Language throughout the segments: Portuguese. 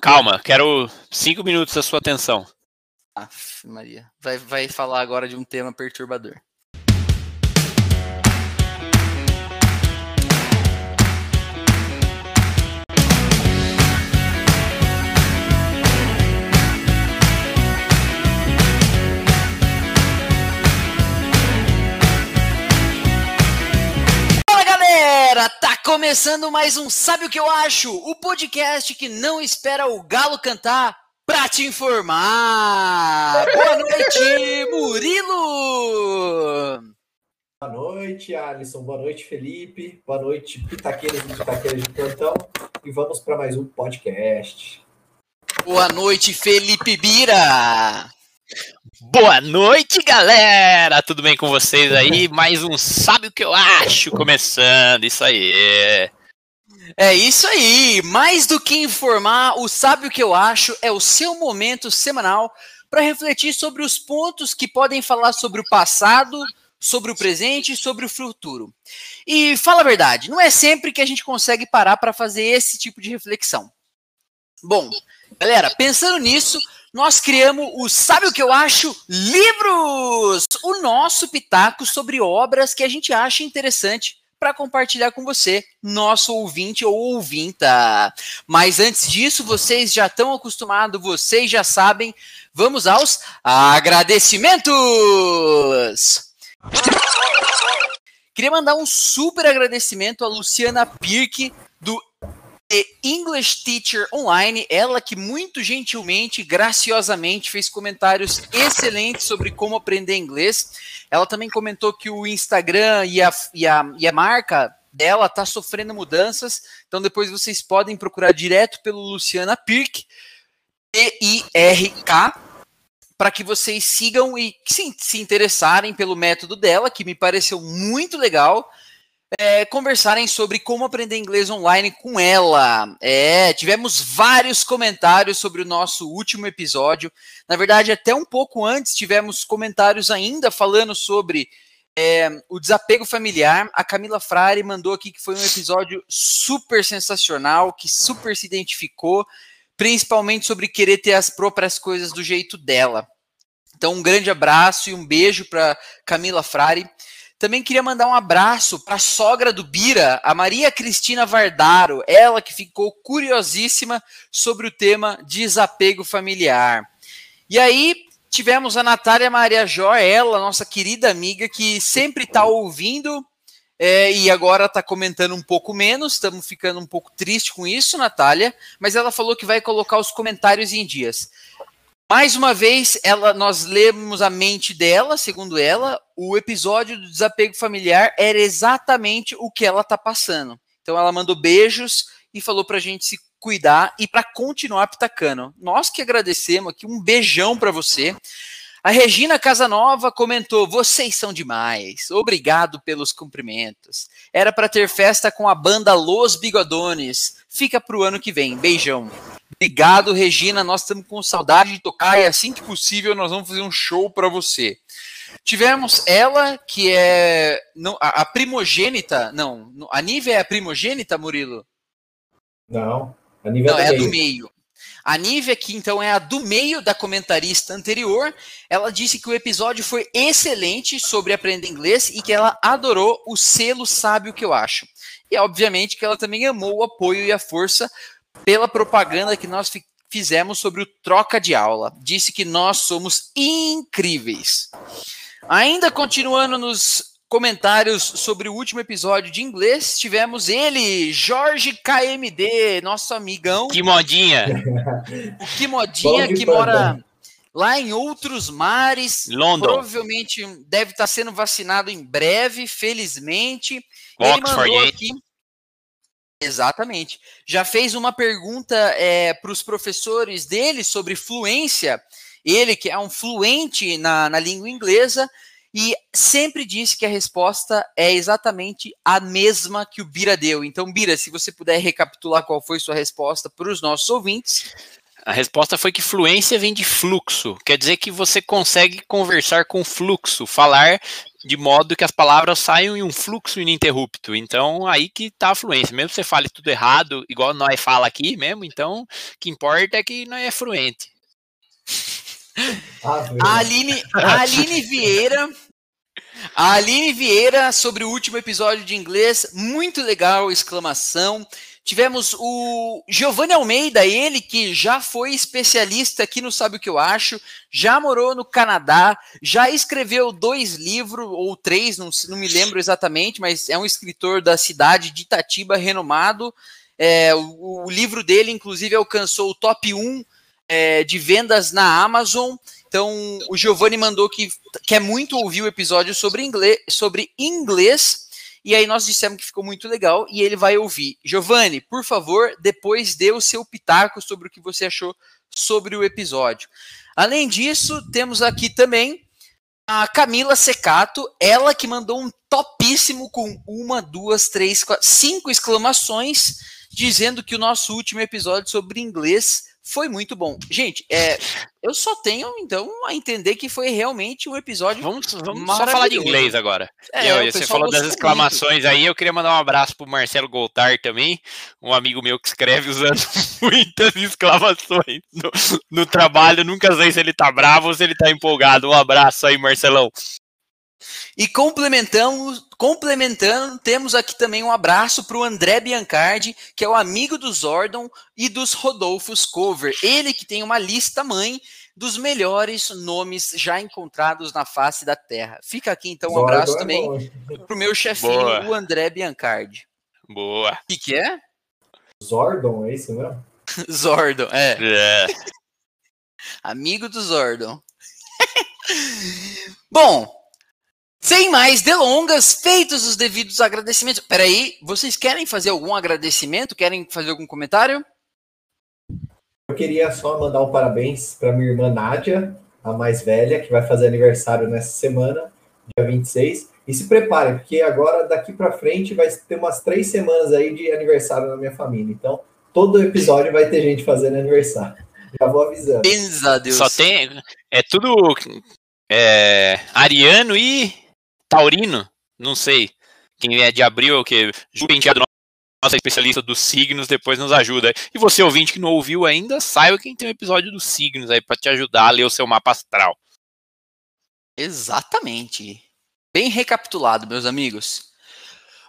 Calma, quero cinco minutos da sua atenção. Aff, Maria. Vai, vai falar agora de um tema perturbador. Galera, tá começando mais um Sabe o que eu acho? O podcast que não espera o galo cantar pra te informar. Boa noite, Murilo. Boa noite, Alisson. Boa noite, Felipe. Boa noite, pitaqueiros e pitaqueiras de plantão. E vamos para mais um podcast. Boa noite, Felipe Bira. Boa noite, galera! Tudo bem com vocês aí? Mais um Sabe o que eu acho? Começando, isso aí. É isso aí. Mais do que informar, o Sabe o que eu acho é o seu momento semanal para refletir sobre os pontos que podem falar sobre o passado, sobre o presente e sobre o futuro. E fala a verdade, não é sempre que a gente consegue parar para fazer esse tipo de reflexão. Bom, galera, pensando nisso, nós criamos o Sabe o que eu acho? Livros! O nosso pitaco sobre obras que a gente acha interessante para compartilhar com você, nosso ouvinte ou ouvinta. Mas antes disso, vocês já estão acostumados, vocês já sabem, vamos aos agradecimentos! Queria mandar um super agradecimento a Luciana Pirk, do The English Teacher Online, ela que muito gentilmente, graciosamente fez comentários excelentes sobre como aprender inglês. Ela também comentou que o Instagram e a, e a, e a marca dela tá sofrendo mudanças, então depois vocês podem procurar direto pelo Luciana Pirk, P-I-R-K, para que vocês sigam e se, se interessarem pelo método dela, que me pareceu muito legal é, conversarem sobre como aprender inglês online com ela. É, tivemos vários comentários sobre o nosso último episódio. Na verdade, até um pouco antes tivemos comentários ainda falando sobre é, o desapego familiar. A Camila Frari mandou aqui que foi um episódio super sensacional, que super se identificou, principalmente sobre querer ter as próprias coisas do jeito dela. Então, um grande abraço e um beijo para Camila Frari. Também queria mandar um abraço para a sogra do Bira, a Maria Cristina Vardaro, ela que ficou curiosíssima sobre o tema desapego familiar. E aí tivemos a Natália Maria Jó, ela, nossa querida amiga, que sempre está ouvindo é, e agora está comentando um pouco menos. Estamos ficando um pouco triste com isso, Natália, mas ela falou que vai colocar os comentários em dias. Mais uma vez, ela, nós lemos a mente dela, segundo ela, o episódio do desapego familiar era exatamente o que ela está passando. Então ela mandou beijos e falou para a gente se cuidar e para continuar pitacando. Nós que agradecemos aqui, um beijão para você. A Regina Casanova comentou: vocês são demais. Obrigado pelos cumprimentos. Era para ter festa com a banda Los Bigodones. Fica pro ano que vem. Beijão. Obrigado, Regina. Nós estamos com saudade de tocar e assim que possível nós vamos fazer um show para você. Tivemos ela, que é não, a, a, primogênita. Não, a Nívia é a primogênita, Murilo? Não, a Nívia não, é, é do meio. A Nívia, que então é a do meio da comentarista anterior, ela disse que o episódio foi excelente sobre aprender inglês e que ela adorou o selo Sabe o que eu acho. E obviamente que ela também amou o apoio e a força pela propaganda que nós fizemos sobre o troca de aula. Disse que nós somos incríveis. Ainda continuando nos comentários sobre o último episódio de inglês, tivemos ele, Jorge KMD, nosso amigão. Que modinha! O que modinha que mora lá em outros mares. London. Provavelmente deve estar sendo vacinado em breve, felizmente. Oxford, ele mandou hein? aqui. Exatamente. Já fez uma pergunta é, para os professores dele sobre fluência. Ele, que é um fluente na, na língua inglesa, e sempre disse que a resposta é exatamente a mesma que o Bira deu. Então, Bira, se você puder recapitular qual foi sua resposta para os nossos ouvintes. A resposta foi que fluência vem de fluxo. Quer dizer que você consegue conversar com fluxo, falar de modo que as palavras saiam em um fluxo ininterrupto. Então, aí que tá a fluência. Mesmo que você fale tudo errado, igual nós fala aqui mesmo, então, o que importa é que nós é fluente. Ah, a Aline, a Aline Vieira a Aline Vieira sobre o último episódio de inglês, muito legal, exclamação. Tivemos o Giovanni Almeida, ele que já foi especialista aqui no Sabe o que eu acho, já morou no Canadá, já escreveu dois livros, ou três, não, não me lembro exatamente, mas é um escritor da cidade de Itatiba, renomado. É, o, o, livro dele, inclusive, alcançou o top 1 é, de vendas na Amazon. Então, o Giovanni mandou que quer muito ouvir o episódio sobre inglês, sobre inglês e aí nós dissemos que ficou muito legal e ele vai ouvir. Giovanni, por favor, depois dê o seu pitaco sobre o que você achou sobre o episódio. Além disso, temos aqui também a Camila Secato, ela que mandou um topíssimo com uma, duas, três, quatro, cinco exclamações, dizendo que o nosso último episódio sobre inglês foi muito bom. Gente, é, eu só tenho, então, a entender que foi realmente um episódio. Vamos, vamos só falar de inglês agora. É, eu, você falou das exclamações muito. aí, eu queria mandar um abraço pro Marcelo Goltar também, um amigo meu que escreve usando muitas exclamações no, no trabalho. Nunca sei se ele tá bravo ou se ele tá empolgado. Um abraço aí, Marcelão. E complementamos, complementando, temos aqui também um abraço para o André Biancardi, que é o amigo do Zordon e dos Rodolfos Cover. Ele que tem uma lista mãe dos melhores nomes já encontrados na face da Terra. Fica aqui então um Zordon abraço é também para o meu chefinho, Boa. o André Biancardi. Boa. O que, que é? Zordon, é isso mesmo? Zordon, é. é. Amigo do Zordon. Bom, sem mais delongas, feitos os devidos agradecimentos. Peraí, vocês querem fazer algum agradecimento? Querem fazer algum comentário? Eu queria só mandar um parabéns para minha irmã Nádia, a mais velha, que vai fazer aniversário nessa semana, dia 26. E se preparem, porque agora, daqui para frente, vai ter umas três semanas aí de aniversário na minha família. Então, todo episódio vai ter gente fazendo aniversário. Já vou avisando. Deus. Só tem. É tudo. É, ariano e Taurino, não sei. Quem é de abril, que Ju Penteado, nossa especialista dos signos, depois nos ajuda. E você, ouvinte que não ouviu ainda, saiba quem tem um episódio dos signos aí para te ajudar a ler o seu mapa astral. Exatamente. Bem recapitulado, meus amigos.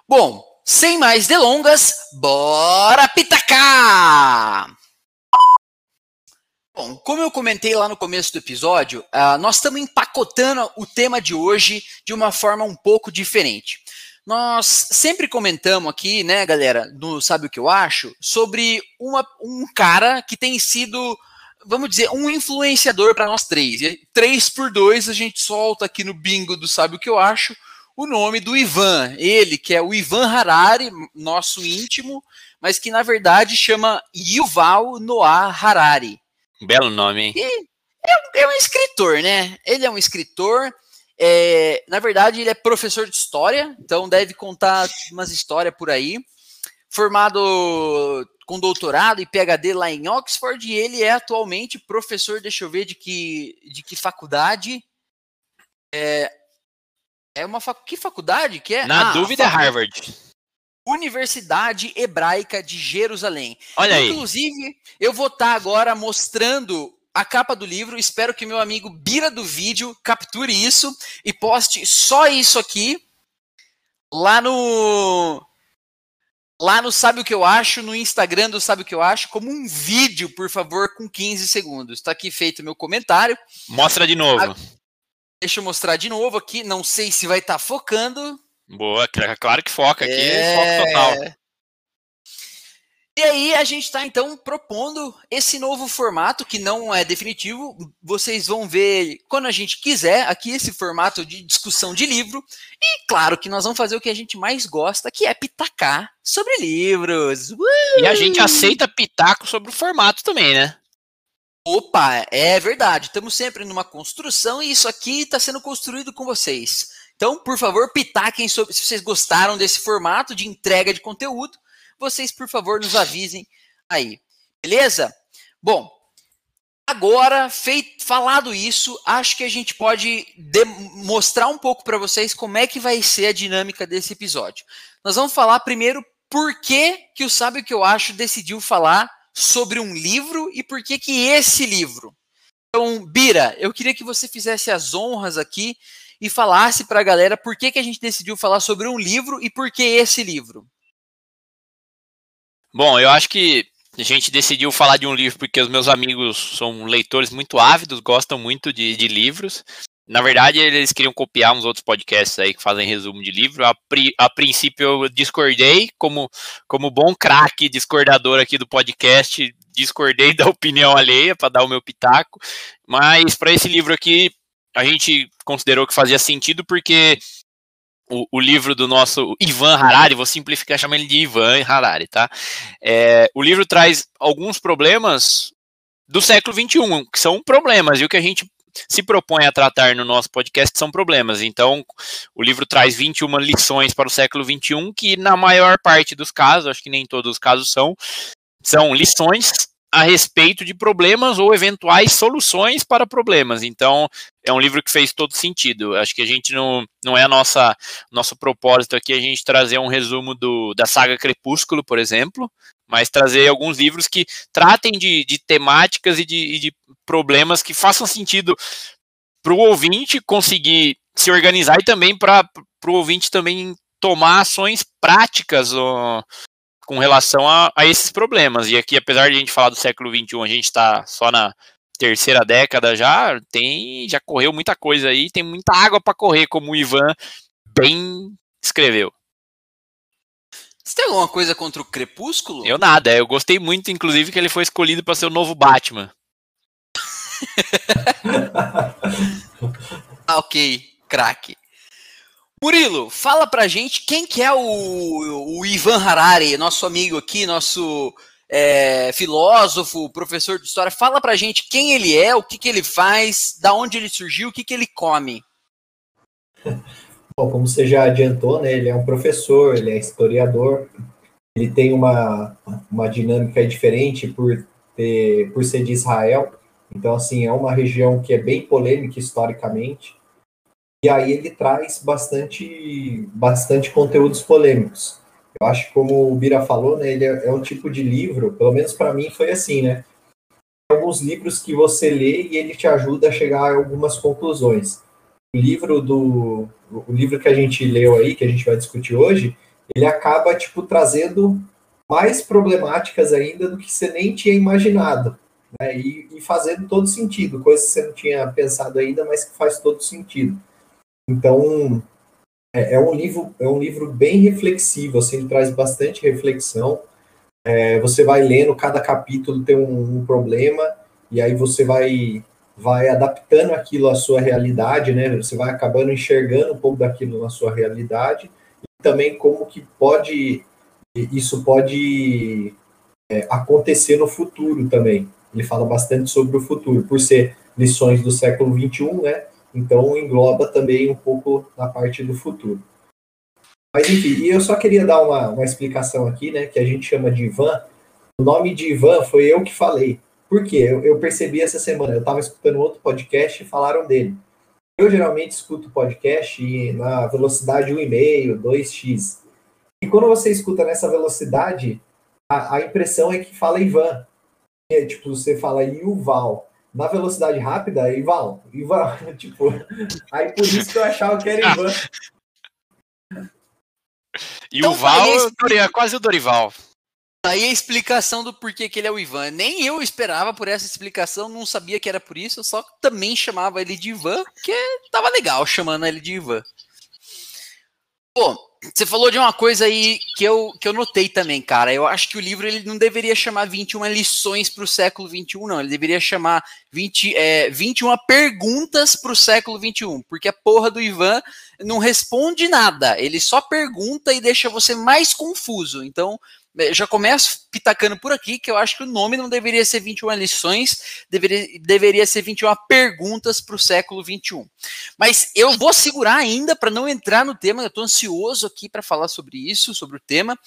Bom, sem mais delongas, bora pitacar! Bom, como eu comentei lá no começo do episódio, uh, nós estamos empacotando o tema de hoje de uma forma um pouco diferente. Nós sempre comentamos aqui, né, galera, no Sabe o que eu acho, sobre uma, um cara que tem sido, vamos dizer, um influenciador para nós três. E três por dois a gente solta aqui no bingo do Sabe o que eu acho o nome do Ivan. Ele, que é o Ivan Harari, nosso íntimo, mas que na verdade chama Yuval Noah Harari. Belo nome, hein? É um, é um, escritor, né? Ele é um escritor. É, na verdade, ele é professor de história, então deve contar umas histórias por aí. Formado com doutorado e PhD lá em Oxford, e ele é atualmente professor, deixa eu ver de que, de que faculdade. É, é uma fac, que faculdade que é? Na ah, dúvida, é Harvard. Universidade Hebraica de Jerusalém. Olha aí. Inclusive, eu vou estar tá agora mostrando a capa do livro. Espero que meu amigo Bira do vídeo capture isso e poste só isso aqui lá no lá no Sabe o que eu acho, no Instagram do Sabe o que eu acho, como um vídeo, por favor, com 15 segundos. Está aqui feito meu comentário. Mostra de novo. A... Deixa eu mostrar de novo aqui. Não sei se vai estar tá focando. Boa, claro que foca aqui, é... foco total. E aí a gente está então propondo esse novo formato que não é definitivo. Vocês vão ver quando a gente quiser aqui esse formato de discussão de livro. E claro que nós vamos fazer o que a gente mais gosta, que é pitacar sobre livros. Uh! E a gente aceita pitaco sobre o formato também, né? Opa, é verdade. Estamos sempre numa construção e isso aqui está sendo construído com vocês. Então, por favor, pitaquem sobre se vocês gostaram desse formato de entrega de conteúdo. Vocês, por favor, nos avisem aí. Beleza? Bom, Agora, feito, falado isso, acho que a gente pode mostrar um pouco para vocês como é que vai ser a dinâmica desse episódio. Nós vamos falar primeiro por que, que o Sabe o que eu acho decidiu falar sobre um livro e por que que esse livro. Então, Bira, eu queria que você fizesse as honras aqui e falasse para a galera por que que a gente decidiu falar sobre um livro e por que esse livro. Bom, eu acho que a gente decidiu falar de um livro porque os meus amigos são leitores muito ávidos, gostam muito de, de livros. Na verdade, eles queriam copiar uns outros podcasts aí que fazem resumo de livro. A, pri, a princípio, eu discordei, como, como bom craque discordador aqui do podcast, discordei da opinião alheia para dar o meu pitaco. Mas para esse livro aqui, a gente considerou que fazia sentido porque o, o, livro do nosso Ivan Harari, vou simplificar, chamar ele de Ivan Harari, tá? É, o livro traz alguns problemas do século XXI, que são problemas, e o que a gente se propõe a tratar no nosso podcast são problemas. Então, o livro traz 21 lições para o século XXI, que na maior parte dos casos, acho que nem todos os casos são, são lições a respeito de problemas ou eventuais soluções para problemas. Então, é um livro que fez todo sentido. Acho que a gente não, não é a nossa nosso propósito aqui a gente trazer um resumo do, da saga Crepúsculo, por exemplo, mas trazer alguns livros que tratem de, de temáticas e de, de problemas que façam sentido para o ouvinte conseguir se organizar e também para o ouvinte também tomar ações práticas com relação a, a, esses problemas. E aqui, apesar de a gente falar do século XXI, a gente está só na terceira década já, tem já correu muita coisa aí, tem muita água para correr, como o Ivan bem escreveu. Você tem alguma coisa contra o Crepúsculo? Eu nada, eu gostei muito, inclusive, que ele foi escolhido para ser o novo Batman. ah, ok, craque. Murilo, fala pra gente quem que é o, o Ivan Harari, nosso amigo aqui, nosso é, filósofo, professor de história. Fala pra gente quem ele é, o que, que ele faz, da onde ele surgiu, o que, que ele come. Bom, como você já adiantou, né, ele é um professor, ele é historiador, ele tem uma, uma dinâmica diferente por, ter, por ser de Israel, então, assim, é uma região que é bem polêmica historicamente, e aí ele traz bastante, bastante conteúdos polêmicos. Eu acho que como o Bira falou, né, ele é, é um tipo de livro, pelo menos para mim foi assim, né? Alguns livros que você lê e ele te ajuda a chegar a algumas conclusões. O livro do o livro que a gente leu aí, que a gente vai discutir hoje, ele acaba tipo trazendo mais problemáticas ainda do que você nem tinha imaginado, né? E, e fazendo todo sentido, coisas que você não tinha pensado ainda, mas que faz todo sentido. Então, é, é, um livro é um livro bem reflexivo, assim, ele traz bastante reflexão. É, você vai lendo cada capítulo tem um, um, problema e aí você vai vai adaptando aquilo à sua realidade, né? Você vai acabando enxergando um pouco daquilo na sua realidade e também como que pode isso pode é, acontecer no futuro também. Ele fala bastante sobre o futuro, por ser lições do século 21, né? Então engloba também um pouco na parte do futuro. Mas enfim, e eu só queria dar uma, uma explicação aqui, né? Que a gente chama de Ivan. O nome de Ivan foi eu que falei. Por quê? Eu, eu percebi essa semana, eu estava escutando outro podcast e falaram dele. Eu geralmente escuto podcast na velocidade 1,5, 2x. E quando você escuta nessa velocidade, a, a impressão é que fala Ivan. É, tipo, você fala Yuval na velocidade rápida, Ivan, Ivan, tipo, aí por isso que eu achava que era Ivan. E então, o Val é quase o Dorival. Aí a explicação do porquê que ele é o Ivan. Nem eu esperava por essa explicação, não sabia que era por isso, eu só também chamava ele de Ivan, porque tava legal chamando ele de Ivan. Pô, você falou de uma coisa aí que eu, que eu notei também, cara. Eu acho que o livro ele não deveria chamar 21 lições para o século 21, não. Ele deveria chamar 20, é, 21 perguntas para o século 21, porque a porra do Ivan não responde nada. Ele só pergunta e deixa você mais confuso. Então, já começo pitacando por aqui que eu acho que o nome não deveria ser 21 lições, deveria, deveria ser 21 perguntas para o século 21. Mas eu vou segurar ainda para não entrar no tema, eu estou ansioso aqui para falar sobre isso, sobre o tema.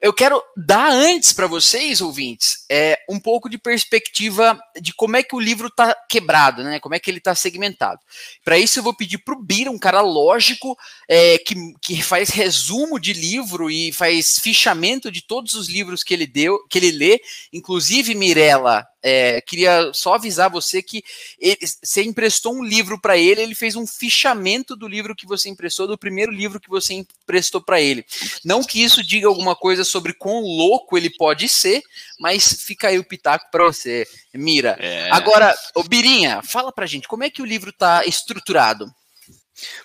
Eu quero dar antes para vocês, ouvintes, é, um pouco de perspectiva de como é que o livro está quebrado, né? Como é que ele está segmentado. Para isso, eu vou pedir para o Bira, um cara lógico, é, que, que faz resumo de livro e faz fichamento de todos os livros que ele deu, que ele lê, inclusive Mirella. É, queria só avisar você que ele, você emprestou um livro para ele, ele fez um fichamento do livro que você emprestou, do primeiro livro que você emprestou para ele. Não que isso diga alguma coisa sobre quão louco ele pode ser, mas fica aí o pitaco para você, Mira. É. Agora, ô Birinha, fala pra gente, como é que o livro está estruturado?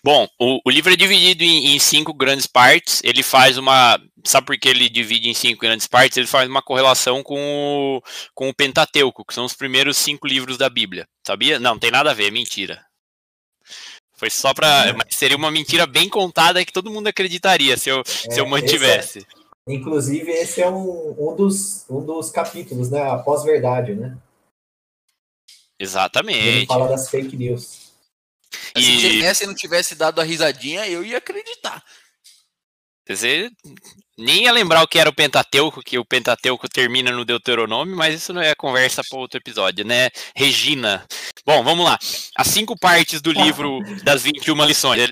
Bom, o, o, livro é dividido em, em, cinco grandes partes. Ele faz uma. Sabe por que ele divide em cinco grandes partes? Ele faz uma correlação com o, com o Pentateuco, que são os primeiros cinco livros da Bíblia. Sabia? Não, tem nada a ver, é mentira. Foi só para. Mas seria uma mentira bem contada que todo mundo acreditaria se eu, é, se eu é, mantivesse. Esse é, inclusive, esse é um, um, dos, um dos capítulos, né? A pós-verdade, né? Exatamente. Ele fala das fake news. E... Se Messi não tivesse dado a risadinha, eu ia acreditar. Você nem ia lembrar o que era o Pentateuco, que o Pentateuco termina no Deuteronômio, mas isso não é conversa para outro episódio, né? Regina. Bom, vamos lá. As cinco partes do livro das 21 lições.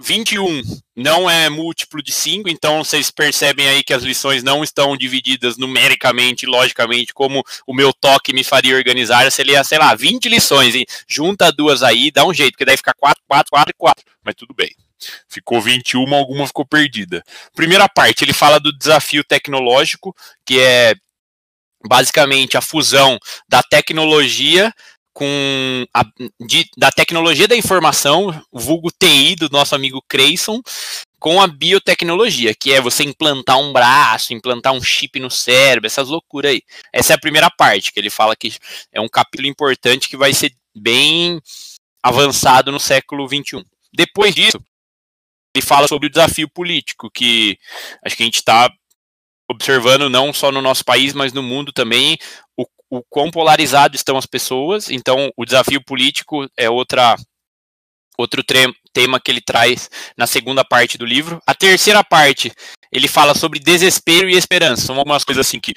21 não é múltiplo de 5, então vocês percebem aí que as lições não estão divididas numericamente, logicamente, como o meu toque me faria organizar. Se ele ia, sei lá, 20 lições, hein? junta duas aí, dá um jeito, porque daí fica 4, 4, 4 e 4. Mas tudo bem. Ficou 21, alguma ficou perdida. Primeira parte, ele fala do desafio tecnológico, que é basicamente a fusão da tecnologia com a, de, da tecnologia da informação, vulgo TI do nosso amigo Creyson, com a biotecnologia, que é você implantar um braço, implantar um chip no cérebro, essas loucuras aí. Essa é a primeira parte, que ele fala que é um capítulo importante que vai ser bem avançado no século XXI. Depois disso, ele fala sobre o desafio político, que acho que a gente está observando não só no nosso país, mas no mundo também, o, o quão polarizado estão as pessoas. Então, o desafio político é outra outro tema que ele traz na segunda parte do livro. A terceira parte, ele fala sobre desespero e esperança. São algumas coisas assim que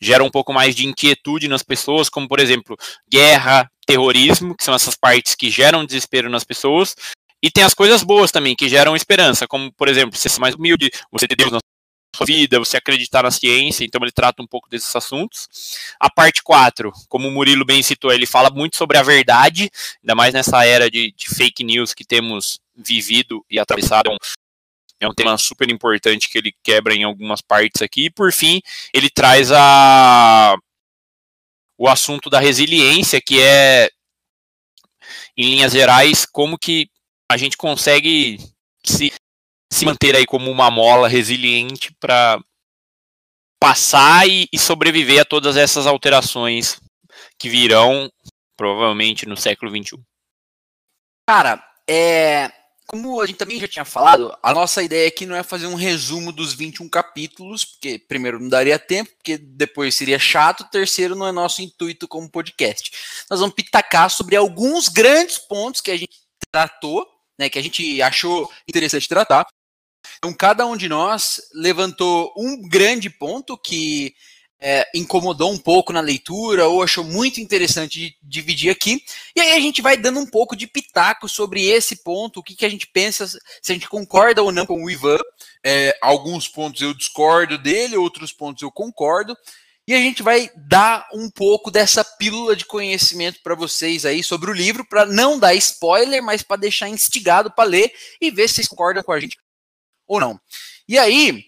geram um pouco mais de inquietude nas pessoas, como por exemplo, guerra, terrorismo, que são essas partes que geram desespero nas pessoas. E tem as coisas boas também, que geram esperança, como por exemplo, você ser mais humilde, você ter Deus na sua vida, você acreditar na ciência, então ele trata um pouco desses assuntos. A parte 4, como o Murilo bem citou, ele fala muito sobre a verdade, ainda mais nessa era de, de fake news que temos vivido e atravessado. É um tema super importante que ele quebra em algumas partes aqui. E por fim, ele traz a o assunto da resiliência, que é, em linhas gerais, como que a gente consegue se se manter aí como uma mola resiliente para passar e, e, sobreviver a todas essas alterações que virão provavelmente no século XXI. Cara, é, como a gente também já tinha falado, a nossa ideia aqui não é fazer um resumo dos 21 capítulos, porque primeiro não daria tempo, porque depois seria chato, terceiro não é nosso intuito como podcast. Nós vamos pitacar sobre alguns grandes pontos que a gente tratou, né, que a gente achou interessante tratar, então, cada um de nós levantou um grande ponto que é, incomodou um pouco na leitura ou achou muito interessante dividir aqui. E aí a gente vai dando um pouco de pitaco sobre esse ponto, o que, que a gente pensa, se a gente concorda ou não com o Ivan. É, alguns pontos eu discordo dele, outros pontos eu concordo. E a gente vai dar um pouco dessa pílula de conhecimento para vocês aí sobre o livro, para não dar spoiler, mas para deixar instigado para ler e ver se vocês concordam com a gente ou não. E aí,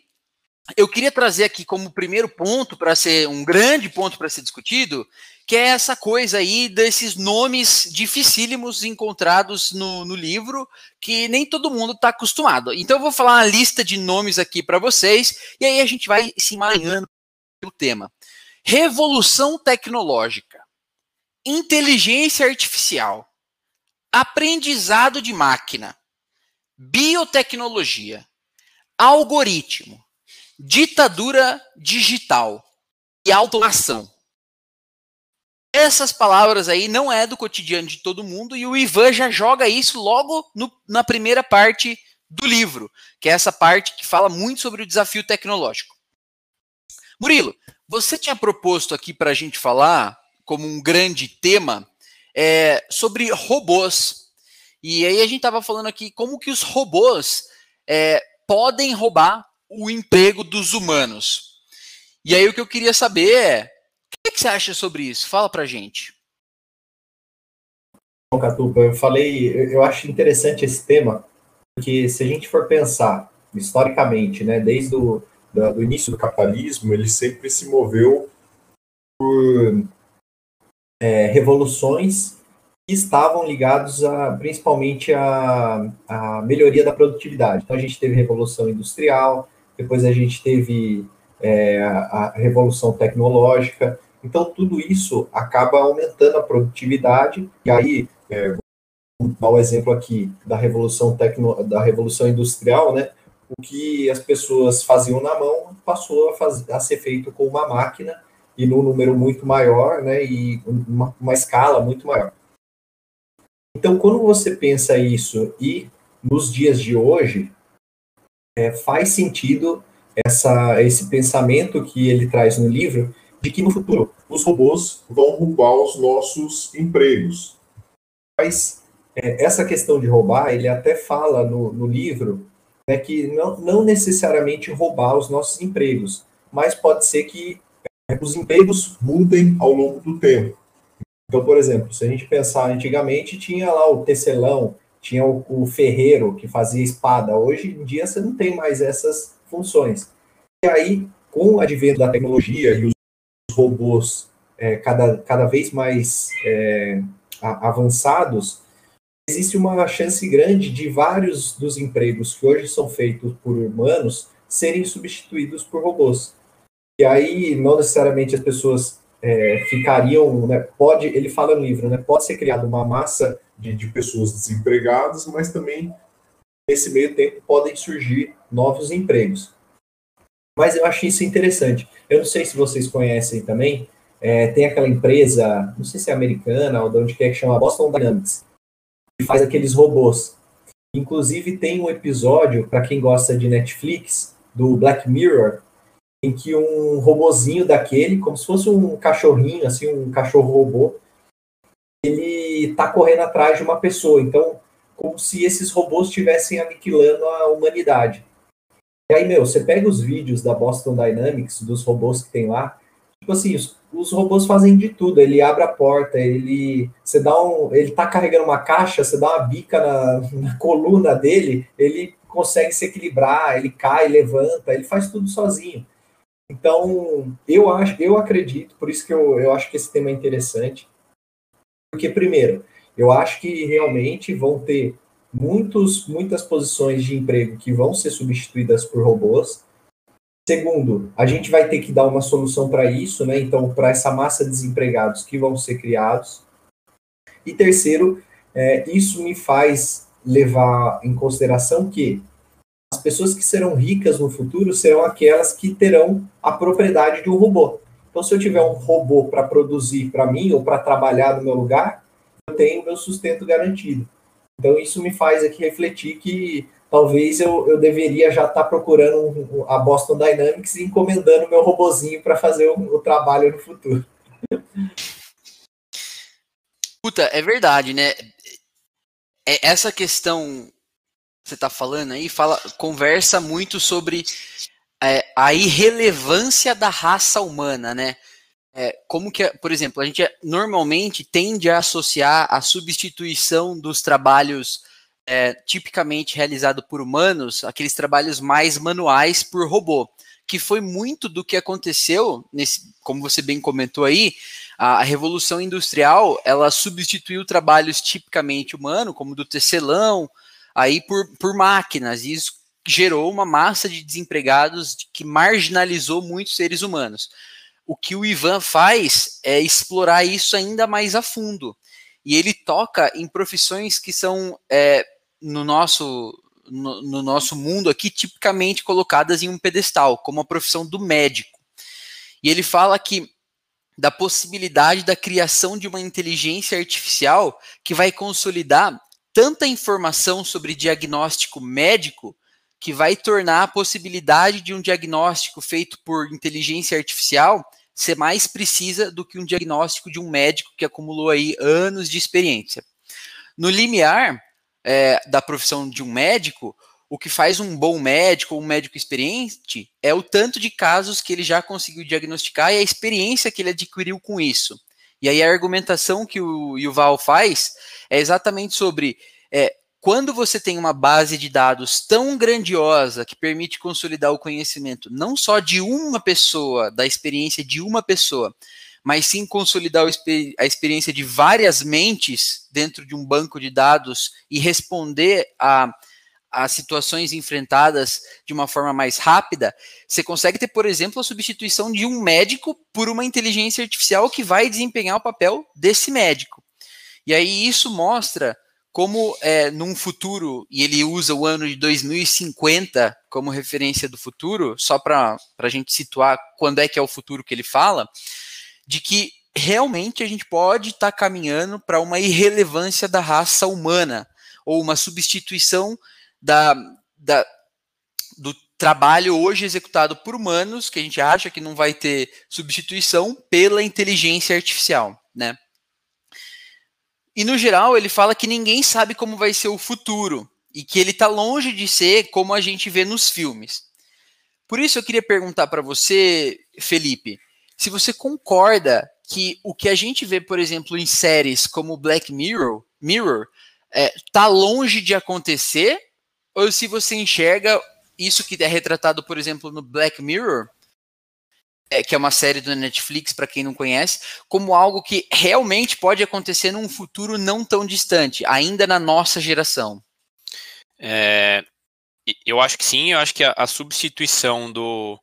eu queria trazer aqui como primeiro ponto, para ser um grande ponto para ser discutido, que é essa coisa aí desses nomes dificílimos encontrados no, no livro, que nem todo mundo está acostumado. Então, eu vou falar uma lista de nomes aqui para vocês, e aí a gente vai se emaranhando pelo tema. Revolução tecnológica, inteligência artificial, aprendizado de máquina, biotecnologia, algoritmo, ditadura digital e automação. Essas palavras aí não é do cotidiano de todo mundo e o Ivan já joga isso logo no, na primeira parte do livro, que é essa parte que fala muito sobre o desafio tecnológico. Murilo, você tinha proposto aqui para a gente falar, como um grande tema, é, sobre robôs. E aí a gente estava falando aqui como que os robôs é, podem roubar o emprego dos humanos. E aí o que eu queria saber é, o que, que você acha sobre isso? Fala para gente. Bom, Catupa, eu falei, eu acho interessante esse tema, porque se a gente for pensar historicamente, né, desde o do início do capitalismo, ele sempre se moveu por é, revoluções estavam ligados a, principalmente à, à melhoria da produtividade. Então a gente teve revolução industrial, depois a gente teve é, a revolução tecnológica. Então tudo isso acaba aumentando a produtividade e aí é, vou dar o um exemplo aqui da revolução tecno, da revolução industrial, né? O que as pessoas faziam na mão passou a, fazer, a ser feito com uma máquina e num número muito maior, né? E uma, uma escala muito maior. Então, quando você pensa isso e nos dias de hoje, é, faz sentido essa, esse pensamento que ele traz no livro de que no futuro os robôs vão roubar os nossos empregos. Mas é, essa questão de roubar, ele até fala no, no livro né, que não, não necessariamente roubar os nossos empregos, mas pode ser que é, os empregos mudem ao longo do tempo. Então, por exemplo, se a gente pensar antigamente, tinha lá o tecelão, tinha o, o ferreiro que fazia espada. Hoje em dia você não tem mais essas funções. E aí, com o advento da tecnologia e os robôs é, cada, cada vez mais é, avançados, existe uma chance grande de vários dos empregos que hoje são feitos por humanos serem substituídos por robôs. E aí, não necessariamente as pessoas é, ficariam, né, pode, ele fala no livro, né, pode ser criada uma massa de, de pessoas desempregadas, mas também nesse meio tempo podem surgir novos empregos. Mas eu achei isso interessante. Eu não sei se vocês conhecem também, é, tem aquela empresa, não sei se é americana ou de onde quer que chama Boston Dynamics, que faz aqueles robôs. Inclusive tem um episódio, para quem gosta de Netflix, do Black Mirror, em que um robozinho daquele, como se fosse um cachorrinho, assim, um cachorro robô, ele tá correndo atrás de uma pessoa. Então, como se esses robôs estivessem aniquilando a humanidade. E aí, meu, você pega os vídeos da Boston Dynamics, dos robôs que tem lá, tipo assim, os, os robôs fazem de tudo. Ele abre a porta, ele você dá um, ele tá carregando uma caixa, você dá uma bica na, na coluna dele, ele consegue se equilibrar, ele cai, levanta, ele faz tudo sozinho. Então, eu acho, eu acredito, por isso que eu, eu acho que esse tema é interessante. Porque, primeiro, eu acho que realmente vão ter muitos, muitas posições de emprego que vão ser substituídas por robôs. Segundo, a gente vai ter que dar uma solução para isso, né? Então, para essa massa de desempregados que vão ser criados. E terceiro, é, isso me faz levar em consideração que pessoas que serão ricas no futuro serão aquelas que terão a propriedade de um robô. Então, se eu tiver um robô para produzir para mim ou para trabalhar no meu lugar, eu tenho meu sustento garantido. Então, isso me faz aqui refletir que talvez eu, eu deveria já estar tá procurando a Boston Dynamics e encomendando meu robozinho para fazer o, o, trabalho no futuro. Puta, é verdade, né? É, essa questão que você está falando aí fala, conversa muito sobre é, a irrelevância da raça humana, né? É, como que, por exemplo, a gente normalmente tende a associar a substituição dos trabalhos é, tipicamente realizado por humanos, aqueles trabalhos mais manuais por robô, que foi muito do que aconteceu nesse, como você bem comentou aí, a, a revolução industrial, ela substituiu trabalhos tipicamente humanos, como do tecelão, aí por, por máquinas, e isso gerou uma massa de desempregados que marginalizou muitos seres humanos. O que o Ivan faz é explorar isso ainda mais a fundo. E ele toca em profissões que são é, no nosso no, no, nosso mundo aqui tipicamente colocadas em um pedestal, como a profissão do médico. E ele fala que da possibilidade da criação de uma inteligência artificial que vai consolidar tanta informação sobre diagnóstico médico que vai tornar a possibilidade de um diagnóstico feito por inteligência artificial ser mais precisa do que um diagnóstico de um médico que acumulou aí anos de experiência. No limiar é, da profissão de um médico, o que faz um bom médico ou um médico experiente é o tanto de casos que ele já conseguiu diagnosticar e a experiência que ele adquiriu com isso. E aí a argumentação que o Yuval faz é exatamente sobre é, quando você tem uma base de dados tão grandiosa que permite consolidar o conhecimento não só de uma pessoa, da experiência de uma pessoa, mas sim consolidar a experiência de várias mentes dentro de um banco de dados e responder a, a situações enfrentadas de uma forma mais rápida, você consegue ter, por exemplo, a substituição de um médico por uma inteligência artificial que vai desempenhar o papel desse médico. E aí isso mostra como é, num futuro, e ele usa o ano de 2050 como referência do futuro, só para a gente situar quando é que é o futuro que ele fala, de que realmente a gente pode estar tá caminhando para uma irrelevância da raça humana, ou uma substituição da, da, do trabalho hoje executado por humanos, que a gente acha que não vai ter substituição, pela inteligência artificial, né? E no geral, ele fala que ninguém sabe como vai ser o futuro e que ele está longe de ser como a gente vê nos filmes. Por isso eu queria perguntar para você, Felipe, se você concorda que o que a gente vê, por exemplo, em séries como Black Mirror, Mirror, é, tá longe de acontecer, ou se você enxerga isso que é retratado, por exemplo, no Black Mirror, que é uma série do Netflix, para quem não conhece, como algo que realmente pode acontecer num futuro não tão distante, ainda na nossa geração. É, eu acho que sim, eu acho que a, a substituição do,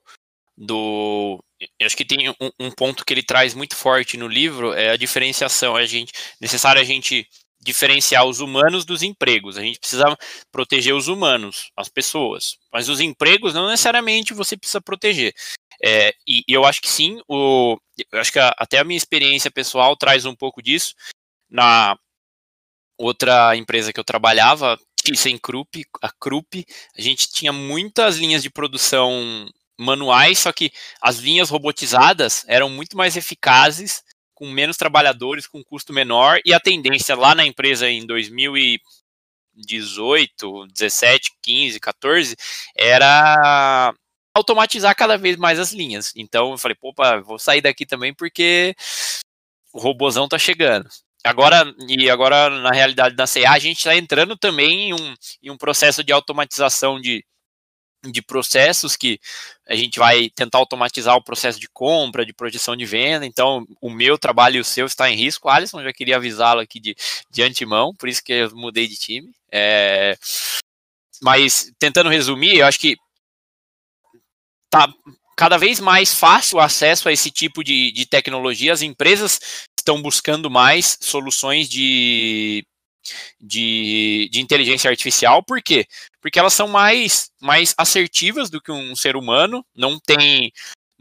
do. Eu acho que tem um, um, ponto que ele traz muito forte no livro, é a diferenciação. É a gente, necessário a gente diferenciar os humanos dos empregos. A gente precisa proteger os humanos, as pessoas. Mas os empregos não necessariamente você precisa proteger. É, e, eu acho que sim, o, eu acho que a, até a minha experiência pessoal traz um pouco disso. Na outra empresa que eu trabalhava, sem Krupp, a Krupp, a gente tinha muitas linhas de produção manuais, só que as linhas robotizadas eram muito mais eficazes, com menos trabalhadores, com custo menor, e a tendência lá na empresa em 2018, 17, 15, 14, era automatizar cada vez mais as linhas. Então eu falei, opa, vou sair daqui também porque o robozão tá chegando. Agora, e agora na realidade da CA, a gente está entrando também em um, em um processo de automatização de, de processos que a gente vai tentar automatizar o processo de compra, de projeção de venda. Então, o meu trabalho e o seu está em risco. Alisson, já queria avisá-lo aqui de, de antemão, por isso que eu mudei de time. É, mas, tentando resumir, eu acho que tá cada vez mais fácil o acesso a esse tipo de, de tecnologia. As empresas estão buscando mais soluções de, de, de, inteligência artificial. Por quê? Porque elas são mais, mais assertivas do que um ser humano, não tem.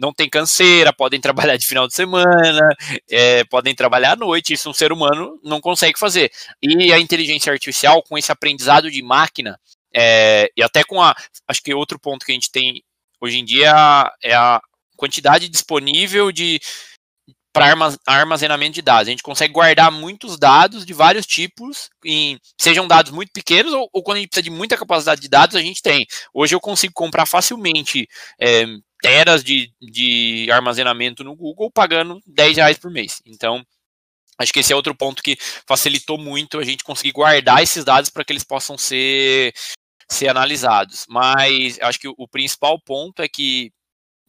Não tem canseira, podem trabalhar de final de semana, é, podem trabalhar à noite, isso um ser humano não consegue fazer. E a inteligência artificial, com esse aprendizado de máquina, é, e até com a. Acho que outro ponto que a gente tem Hoje em dia é a quantidade disponível de para armazenamento de dados. A gente consegue guardar muitos dados de vários tipos, em, sejam dados muito pequenos ou, ou, quando a gente precisa de muita capacidade de dados, a gente tem. Hoje eu consigo comprar facilmente é, teras de, de armazenamento no Google pagando 10 reais por mês. Então, acho que esse é outro ponto que facilitou muito a gente conseguir guardar esses dados para que eles possam ser ser analisados. Mas acho que o principal ponto é que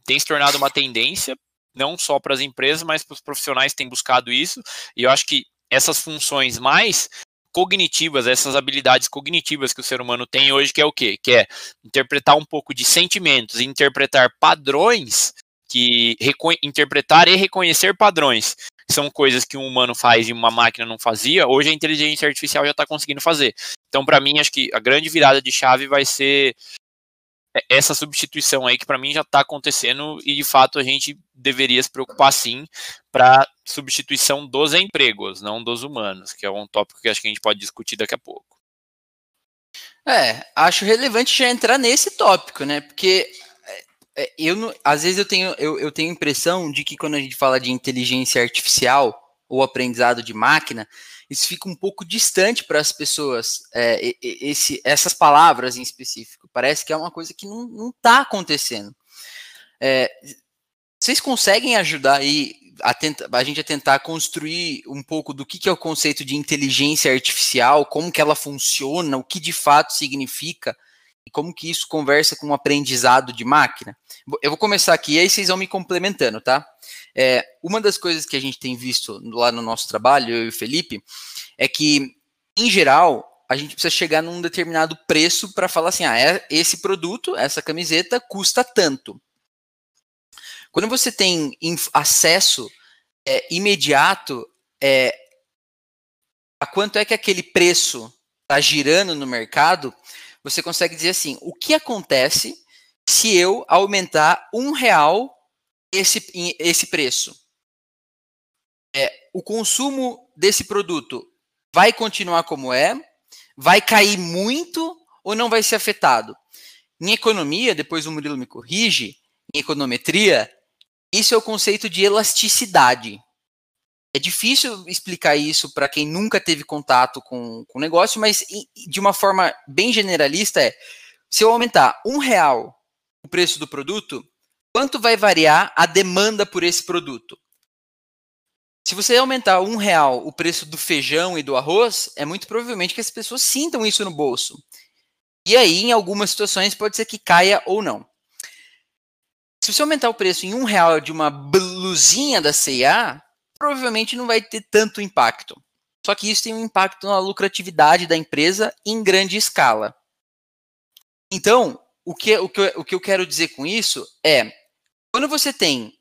tem se tornado uma tendência, não só para as empresas, mas para os profissionais que têm buscado isso. E eu acho que essas funções mais cognitivas, essas habilidades cognitivas que o ser humano tem hoje, que é o quê? Que é interpretar um pouco de sentimentos, interpretar padrões, que interpretar e reconhecer padrões são coisas que um humano faz e uma máquina não fazia, hoje a inteligência artificial já está conseguindo fazer. Então, para mim, acho que a grande virada de chave vai ser essa substituição aí que para mim já está acontecendo e de fato a gente deveria se preocupar sim para substituição dos empregos, não dos humanos, que é um tópico que acho que a gente pode discutir daqui a pouco. É, acho relevante já entrar nesse tópico, né? Porque é, é, eu às vezes eu tenho eu, eu tenho a impressão de que quando a gente fala de inteligência artificial ou aprendizado de máquina, isso fica um pouco distante para as pessoas, é, esse, essas palavras em específico. Parece que é uma coisa que não está acontecendo. É, vocês conseguem ajudar aí a, tenta, a, gente a tentar construir um pouco do que, que é o conceito de inteligência artificial, como que ela funciona, o que de fato significa e como que isso conversa com o aprendizado de máquina? Eu vou começar aqui e aí vocês vão me complementando, tá? É, uma das coisas que a gente tem visto lá no nosso trabalho, eu e o Felipe, é que, em geral, a gente precisa chegar num determinado preço para falar assim: ah, é, esse produto, essa camiseta, custa tanto. Quando você tem acesso é, imediato é, a quanto é que aquele preço está girando no mercado, você consegue dizer assim: o que acontece se eu aumentar um real esse, esse preço? É, o consumo desse produto vai continuar como é? Vai cair muito ou não vai ser afetado? Em economia, depois o Murilo me corrige, em econometria, isso é o conceito de elasticidade. É difícil explicar isso para quem nunca teve contato com o negócio, mas de uma forma bem generalista é, se eu aumentar um real o preço do produto, quanto vai variar a demanda por esse produto? Se você aumentar um real o preço do feijão e do arroz, é muito provavelmente que as pessoas sintam isso no bolso. E aí, em algumas situações, pode ser que caia ou não. Se você aumentar o preço em um real de uma blusinha da C&A, provavelmente não vai ter tanto impacto. Só que isso tem um impacto na lucratividade da empresa em grande escala. Então, o que, o que, o que eu quero dizer com isso é, quando você tem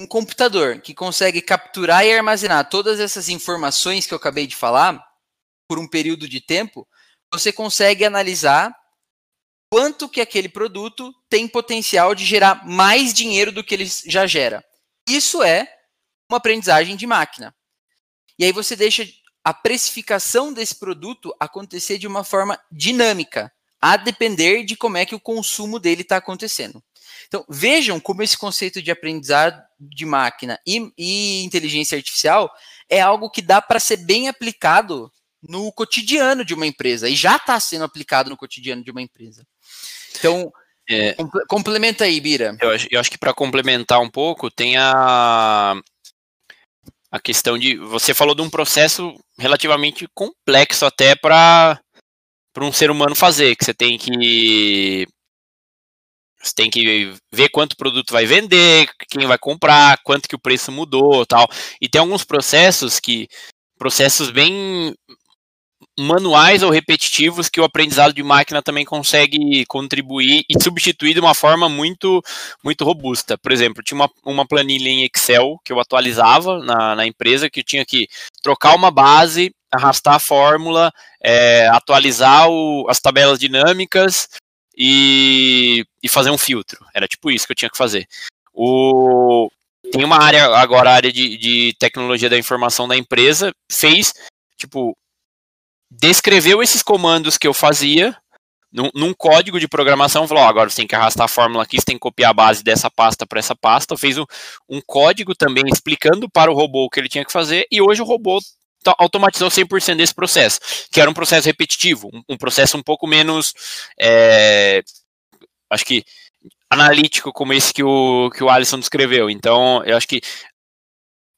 um computador que consegue capturar e armazenar todas essas informações que eu acabei de falar por um período de tempo, você consegue analisar quanto que aquele produto tem potencial de gerar mais dinheiro do que ele já gera. Isso é uma aprendizagem de máquina. E aí você deixa a precificação desse produto acontecer de uma forma dinâmica, a depender de como é que o consumo dele está acontecendo. Então, vejam como esse conceito de aprendizado de máquina e, e inteligência artificial é algo que dá para ser bem aplicado no cotidiano de uma empresa e já está sendo aplicado no cotidiano de uma empresa. Então, é, complementa aí, Bira. Eu acho, eu acho que para complementar um pouco, tem a, a questão de. Você falou de um processo relativamente complexo até para um ser humano fazer, que você tem que. Você tem que ver quanto produto vai vender, quem vai comprar, quanto que o preço mudou tal. E tem alguns processos que. Processos bem manuais ou repetitivos que o aprendizado de máquina também consegue contribuir e substituir de uma forma muito muito robusta. Por exemplo, tinha uma, uma planilha em Excel que eu atualizava na, na empresa que eu tinha que trocar uma base, arrastar a fórmula, é, atualizar o, as tabelas dinâmicas e, e fazer um filtro. Era tipo isso que eu tinha que fazer. O, tem uma área agora, área de, de tecnologia da informação da empresa, fez tipo descreveu esses comandos que eu fazia num, num código de programação, falou, oh, agora você tem que arrastar a fórmula aqui, você tem que copiar a base dessa pasta para essa pasta, fez um, um código também explicando para o robô o que ele tinha que fazer, e hoje o robô automatizou 100% desse processo, que era um processo repetitivo, um, um processo um pouco menos, é, acho que, analítico como esse que o, que o Alisson descreveu. Então, eu acho que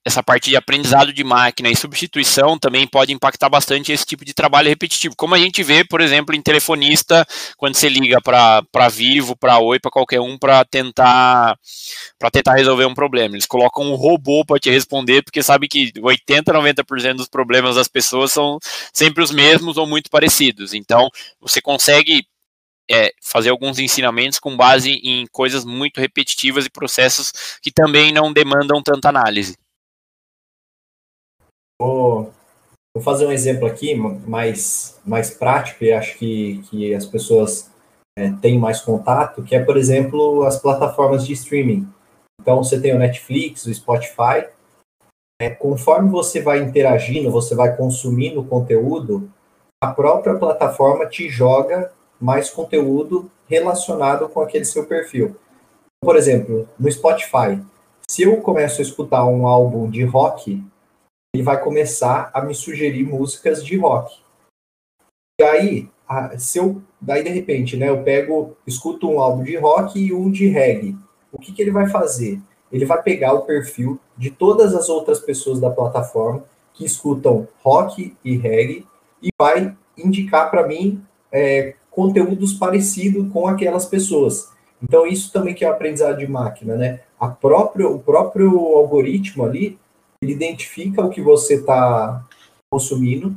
essa parte de aprendizado de máquina e substituição também pode impactar bastante esse tipo de trabalho repetitivo. Como a gente vê, por exemplo, em telefonista, quando você liga para Vivo, para Oi, para qualquer um para tentar para tentar resolver um problema. Eles colocam um robô para te responder, porque sabe que 80, 90% dos problemas das pessoas são sempre os mesmos ou muito parecidos. Então, você consegue é, fazer alguns ensinamentos com base em coisas muito repetitivas e processos que também não demandam tanta análise. Vou, vou fazer um exemplo aqui mais, mais prático e acho que, que as pessoas é, têm mais contato, que é, por exemplo, as plataformas de streaming. Então, você tem o Netflix, o Spotify. É, conforme você vai interagindo, você vai consumindo conteúdo, a própria plataforma te joga mais conteúdo relacionado com aquele seu perfil. Por exemplo, no Spotify, se eu começo a escutar um álbum de rock, ele vai começar a me sugerir músicas de rock. E aí, se eu, daí de repente, né, eu pego, escuto um álbum de rock e um de reggae. O que, que ele vai fazer? Ele vai pegar o perfil de todas as outras pessoas da plataforma que escutam rock e reggae e vai indicar para mim é, conteúdos parecidos com aquelas pessoas. Então, isso também que é o aprendizado de máquina, né? A próprio, o próprio algoritmo ali, ele identifica o que você está consumindo,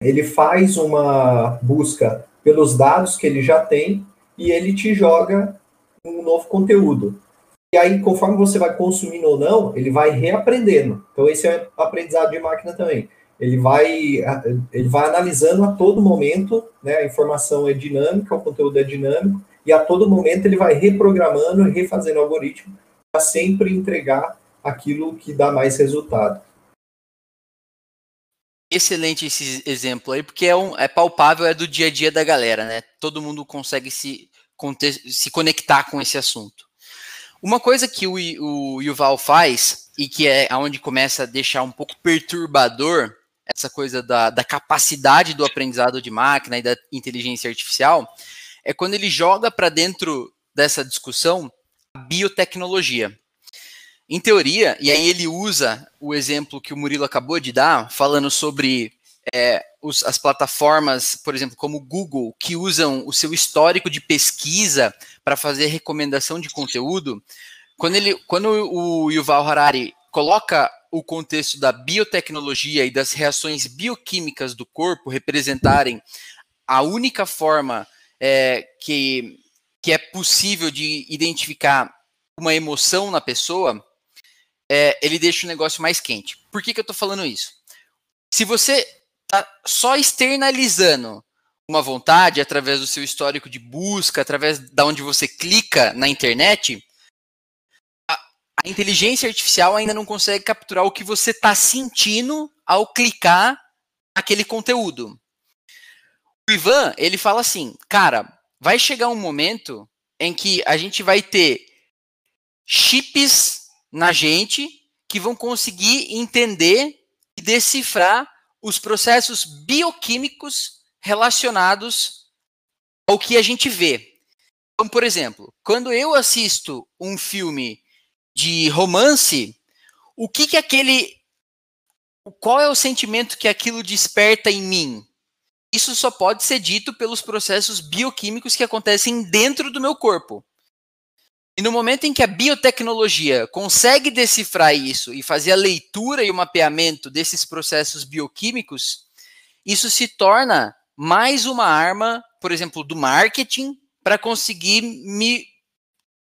ele faz uma busca pelos dados que ele já tem e ele te joga um novo conteúdo. E aí, conforme você vai consumindo ou não, ele vai reaprendendo. Então, esse é o aprendizado de máquina também. Ele vai, ele vai analisando a todo momento, né? A informação é dinâmica, o conteúdo é dinâmico, e a todo momento ele vai reprogramando refazendo o algoritmo para sempre entregar aquilo que dá mais resultado. Excelente esse exemplo aí, porque é, um, é palpável, é do dia a dia da galera, né? Todo mundo consegue se, se conectar com esse assunto. Uma coisa que o, o Yuval faz, e que é onde começa a deixar um pouco perturbador essa coisa da, da capacidade do aprendizado de máquina e da inteligência artificial, é quando ele joga para dentro dessa discussão a biotecnologia. Em teoria, e aí ele usa o exemplo que o Murilo acabou de dar, falando sobre é, os, as plataformas, por exemplo, como o Google, que usam o seu histórico de pesquisa para fazer recomendação de conteúdo. Quando, ele, quando o Yuval Harari coloca o contexto da biotecnologia e das reações bioquímicas do corpo representarem a única forma é, que, que é possível de identificar uma emoção na pessoa, é, ele deixa o negócio mais quente. Por que, que eu estou falando isso? Se você está só externalizando uma vontade através do seu histórico de busca, através da onde você clica na internet, a, a inteligência artificial ainda não consegue capturar o que você está sentindo ao clicar naquele conteúdo. O Ivan, ele fala assim, cara, vai chegar um momento em que a gente vai ter chips na gente que vão conseguir entender e decifrar os processos bioquímicos relacionados ao que a gente vê. Então, por exemplo, quando eu assisto um filme de romance, o que que aquele qual é o sentimento que aquilo desperta em mim? isso só pode ser dito pelos processos bioquímicos que acontecem dentro do meu corpo. E no momento em que a biotecnologia consegue decifrar isso e fazer a leitura e o mapeamento desses processos bioquímicos, isso se torna mais uma arma, por exemplo, do marketing para conseguir me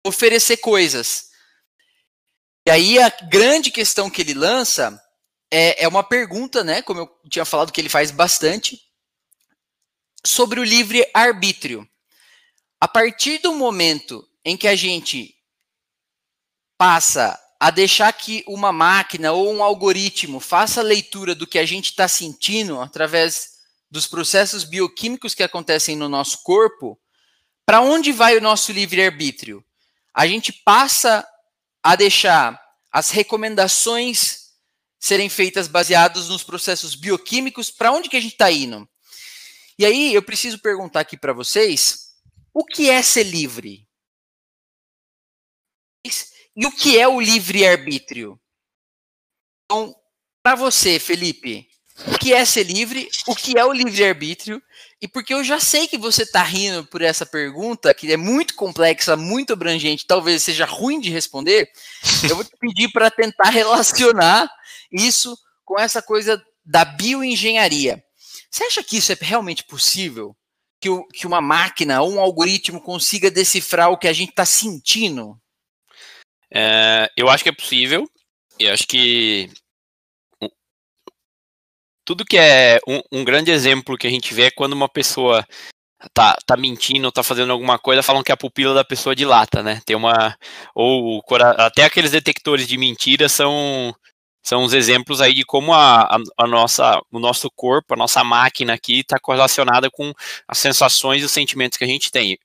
oferecer coisas. E aí a grande questão que ele lança é, é uma pergunta, né? Como eu tinha falado que ele faz bastante, sobre o livre arbítrio. A partir do momento em que a gente passa a deixar que uma máquina ou um algoritmo faça a leitura do que a gente está sentindo através dos processos bioquímicos que acontecem no nosso corpo, para onde vai o nosso livre-arbítrio? A gente passa a deixar as recomendações serem feitas baseadas nos processos bioquímicos, para onde que a gente está indo? E aí eu preciso perguntar aqui para vocês, o que é ser livre? E o que é o livre-arbítrio? Então, para você, Felipe, o que é ser livre? O que é o livre-arbítrio? E porque eu já sei que você está rindo por essa pergunta, que é muito complexa, muito abrangente, talvez seja ruim de responder, eu vou te pedir para tentar relacionar isso com essa coisa da bioengenharia. Você acha que isso é realmente possível? Que, o, que uma máquina ou um algoritmo consiga decifrar o que a gente está sentindo? É, eu acho que é possível. Eu acho que tudo que é um, um, grande exemplo que a gente vê é quando uma pessoa tá, tá mentindo, tá fazendo alguma coisa, falam que a pupila da pessoa dilata, né? Tem uma ou até aqueles detectores de mentira são são os exemplos aí de como a, a, a nossa, o nosso corpo, a nossa máquina aqui está correlacionada com as sensações e os sentimentos que a gente tem.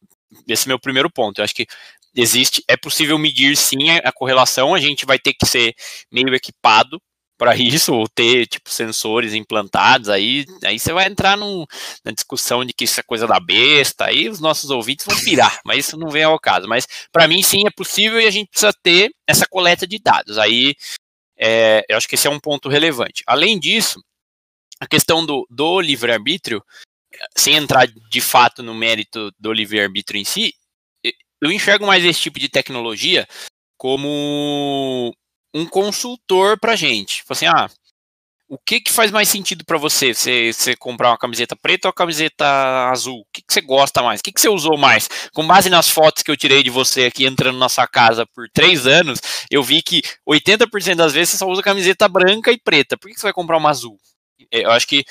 Esse é meu primeiro ponto. Eu acho que existe, é possível medir sim a, correlação, a gente vai ter que ser meio equipado para isso, ou ter tipo sensores implantados, aí, aí você vai entrar num, na discussão de que isso é coisa da besta, aí os nossos ouvintes vão pirar, mas isso não vem ao caso. Mas para mim sim é possível e a gente precisa ter essa coleta de dados. Aí é, eu acho que esse é um ponto relevante. Além disso, a questão do, do livre-arbítrio, sem entrar de fato no mérito do livre-arbítrio em si, eu enxergo mais esse tipo de tecnologia como um consultor para gente. Tipo assim, ah, o que, que faz mais sentido para você? você? Você comprar uma camiseta preta ou a camiseta azul? O que, que você gosta mais? O que, que você usou mais? Com base nas fotos que eu tirei de você aqui entrando na sua casa por três anos, eu vi que 80% das vezes você só usa camiseta branca e preta. Por que, que você vai comprar uma azul? É, eu acho que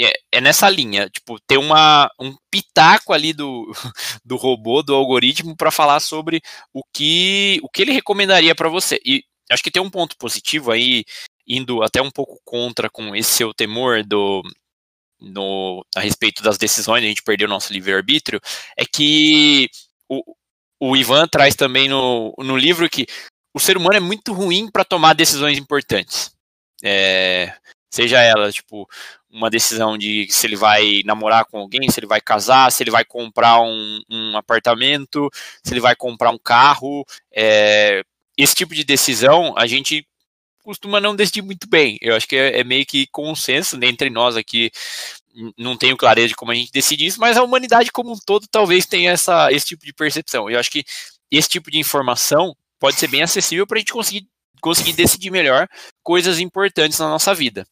é, é, nessa linha, tipo, ter uma, um pitaco ali do, do robô, do algoritmo, para falar sobre o que, o que ele recomendaria para você. E acho que tem um ponto positivo aí, indo até um pouco contra com esse seu temor do, no, a respeito das decisões, a gente perdeu o nosso livre-arbítrio, é que o, o Ivan traz também no, no livro que o ser humano é muito ruim para tomar decisões importantes. É, seja ela, tipo, uma decisão de se ele vai namorar com alguém, se ele vai casar, se ele vai comprar um, um apartamento, se ele vai comprar um carro. É, esse tipo de decisão a gente costuma não decidir muito bem. Eu acho que é, é meio que consenso né, entre nós aqui. Não tenho clareza de como a gente decide isso, mas a humanidade como um todo talvez tenha essa, esse tipo de percepção. Eu acho que esse tipo de informação pode ser bem acessível para a gente conseguir, conseguir decidir melhor coisas importantes na nossa vida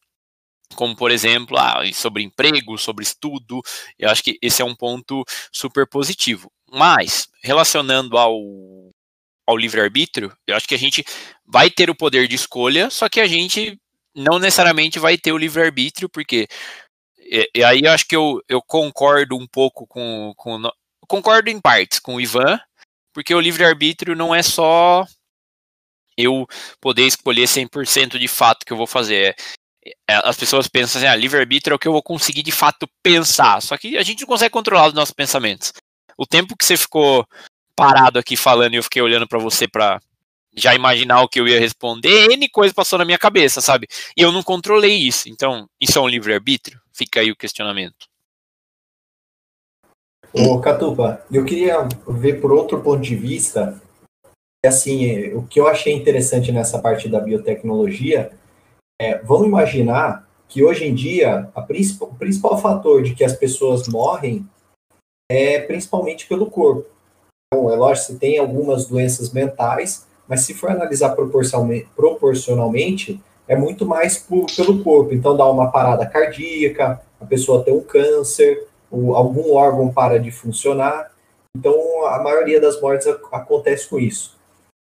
como por exemplo, ah, sobre emprego, sobre estudo, eu acho que esse é um ponto super positivo. Mas, relacionando ao, ao livre-arbítrio, eu acho que a gente vai ter o poder de escolha, só que a gente não necessariamente vai ter o livre-arbítrio, porque. E, e, aí eu acho que eu, eu concordo um pouco com, com. Concordo em partes com o Ivan, porque o livre-arbítrio não é só eu poder escolher 100% de fato que eu vou fazer. É, as pessoas pensam assim, ah, livre-arbítrio é o que eu vou conseguir de fato pensar. Só que a gente não consegue controlar os nossos pensamentos. O tempo que você ficou parado aqui falando e eu fiquei olhando para você para já imaginar o que eu ia responder, N coisa passou na minha cabeça, sabe? E eu não controlei isso. Então, isso é um livre-arbítrio? Fica aí o questionamento. Ô, Catupa, eu queria ver por outro ponto de vista, assim, o que eu achei interessante nessa parte da biotecnologia é, vamos imaginar que hoje em dia o principal fator de que as pessoas morrem é principalmente pelo corpo. Então, é lógico, você tem algumas doenças mentais, mas se for analisar proporcionalmente, é muito mais por, pelo corpo. Então, dá uma parada cardíaca, a pessoa tem um câncer, algum órgão para de funcionar. Então, a maioria das mortes acontece com isso.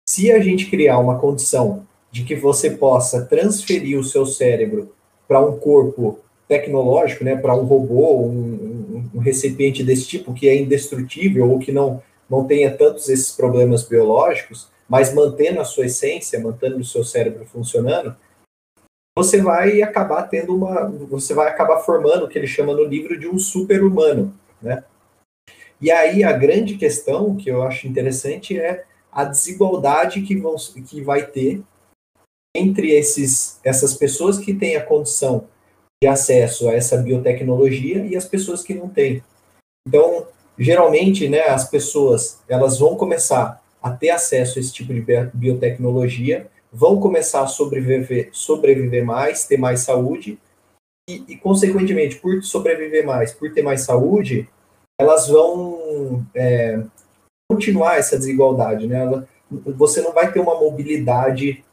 Se a gente criar uma condição de que você possa transferir o seu cérebro para um corpo tecnológico, né, para um robô, um, um, recipiente desse tipo que é indestrutível ou que não, não tenha tantos esses problemas biológicos, mas mantendo a sua essência, mantendo o seu cérebro funcionando, você vai acabar tendo uma, você vai acabar formando o que ele chama no livro de um super-humano, né? E aí a grande questão que eu acho interessante é a desigualdade que, vão, que vai ter entre esses, essas pessoas que têm a condição de acesso a essa biotecnologia e as pessoas que não têm. Então, geralmente, né, as pessoas elas vão começar a ter acesso a esse tipo de biotecnologia, vão começar a sobreviver, sobreviver mais, ter mais saúde, e, e consequentemente, por sobreviver mais, por ter mais saúde, elas vão é, continuar essa desigualdade. Né? Ela, você não vai ter uma mobilidade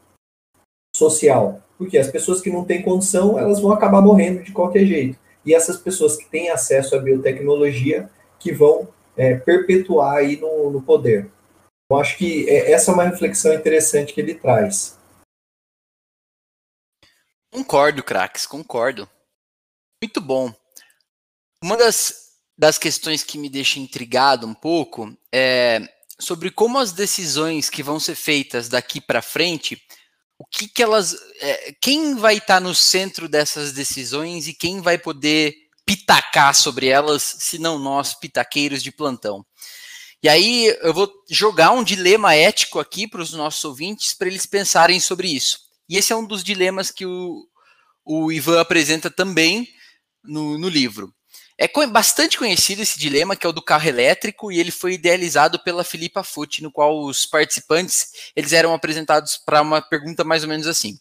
social. Porque as pessoas que não têm condição, elas vão acabar morrendo de qualquer jeito. E essas pessoas que têm acesso à biotecnologia, que vão é, perpetuar aí no, no poder. Eu acho que é, essa é uma reflexão interessante que ele traz. Concordo, craques, concordo. Muito bom. Uma das, das questões que me deixa intrigado um pouco é sobre como as decisões que vão ser feitas daqui para frente o que, que elas. É, quem vai estar tá no centro dessas decisões e quem vai poder pitacar sobre elas, se não nós, pitaqueiros de plantão. E aí eu vou jogar um dilema ético aqui para os nossos ouvintes, para eles pensarem sobre isso. E esse é um dos dilemas que o, o Ivan apresenta também no, no livro. É bastante conhecido esse dilema, que é o do carro elétrico, e ele foi idealizado pela Filipa Futi, no qual os participantes eles eram apresentados para uma pergunta mais ou menos assim.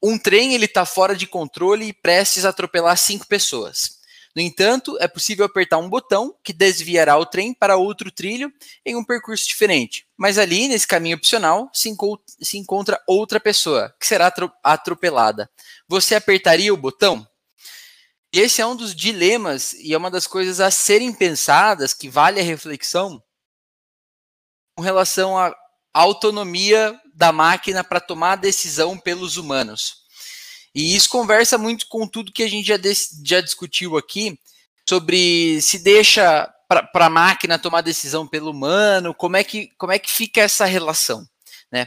Um trem ele está fora de controle e prestes a atropelar cinco pessoas. No entanto, é possível apertar um botão que desviará o trem para outro trilho em um percurso diferente. Mas ali, nesse caminho opcional, se, enco se encontra outra pessoa que será atropelada. Você apertaria o botão? Esse é um dos dilemas e é uma das coisas a serem pensadas que vale a reflexão com relação à autonomia da máquina para tomar decisão pelos humanos. E isso conversa muito com tudo que a gente já, já discutiu aqui sobre se deixa para a máquina tomar decisão pelo humano, como é que, como é que fica essa relação, né?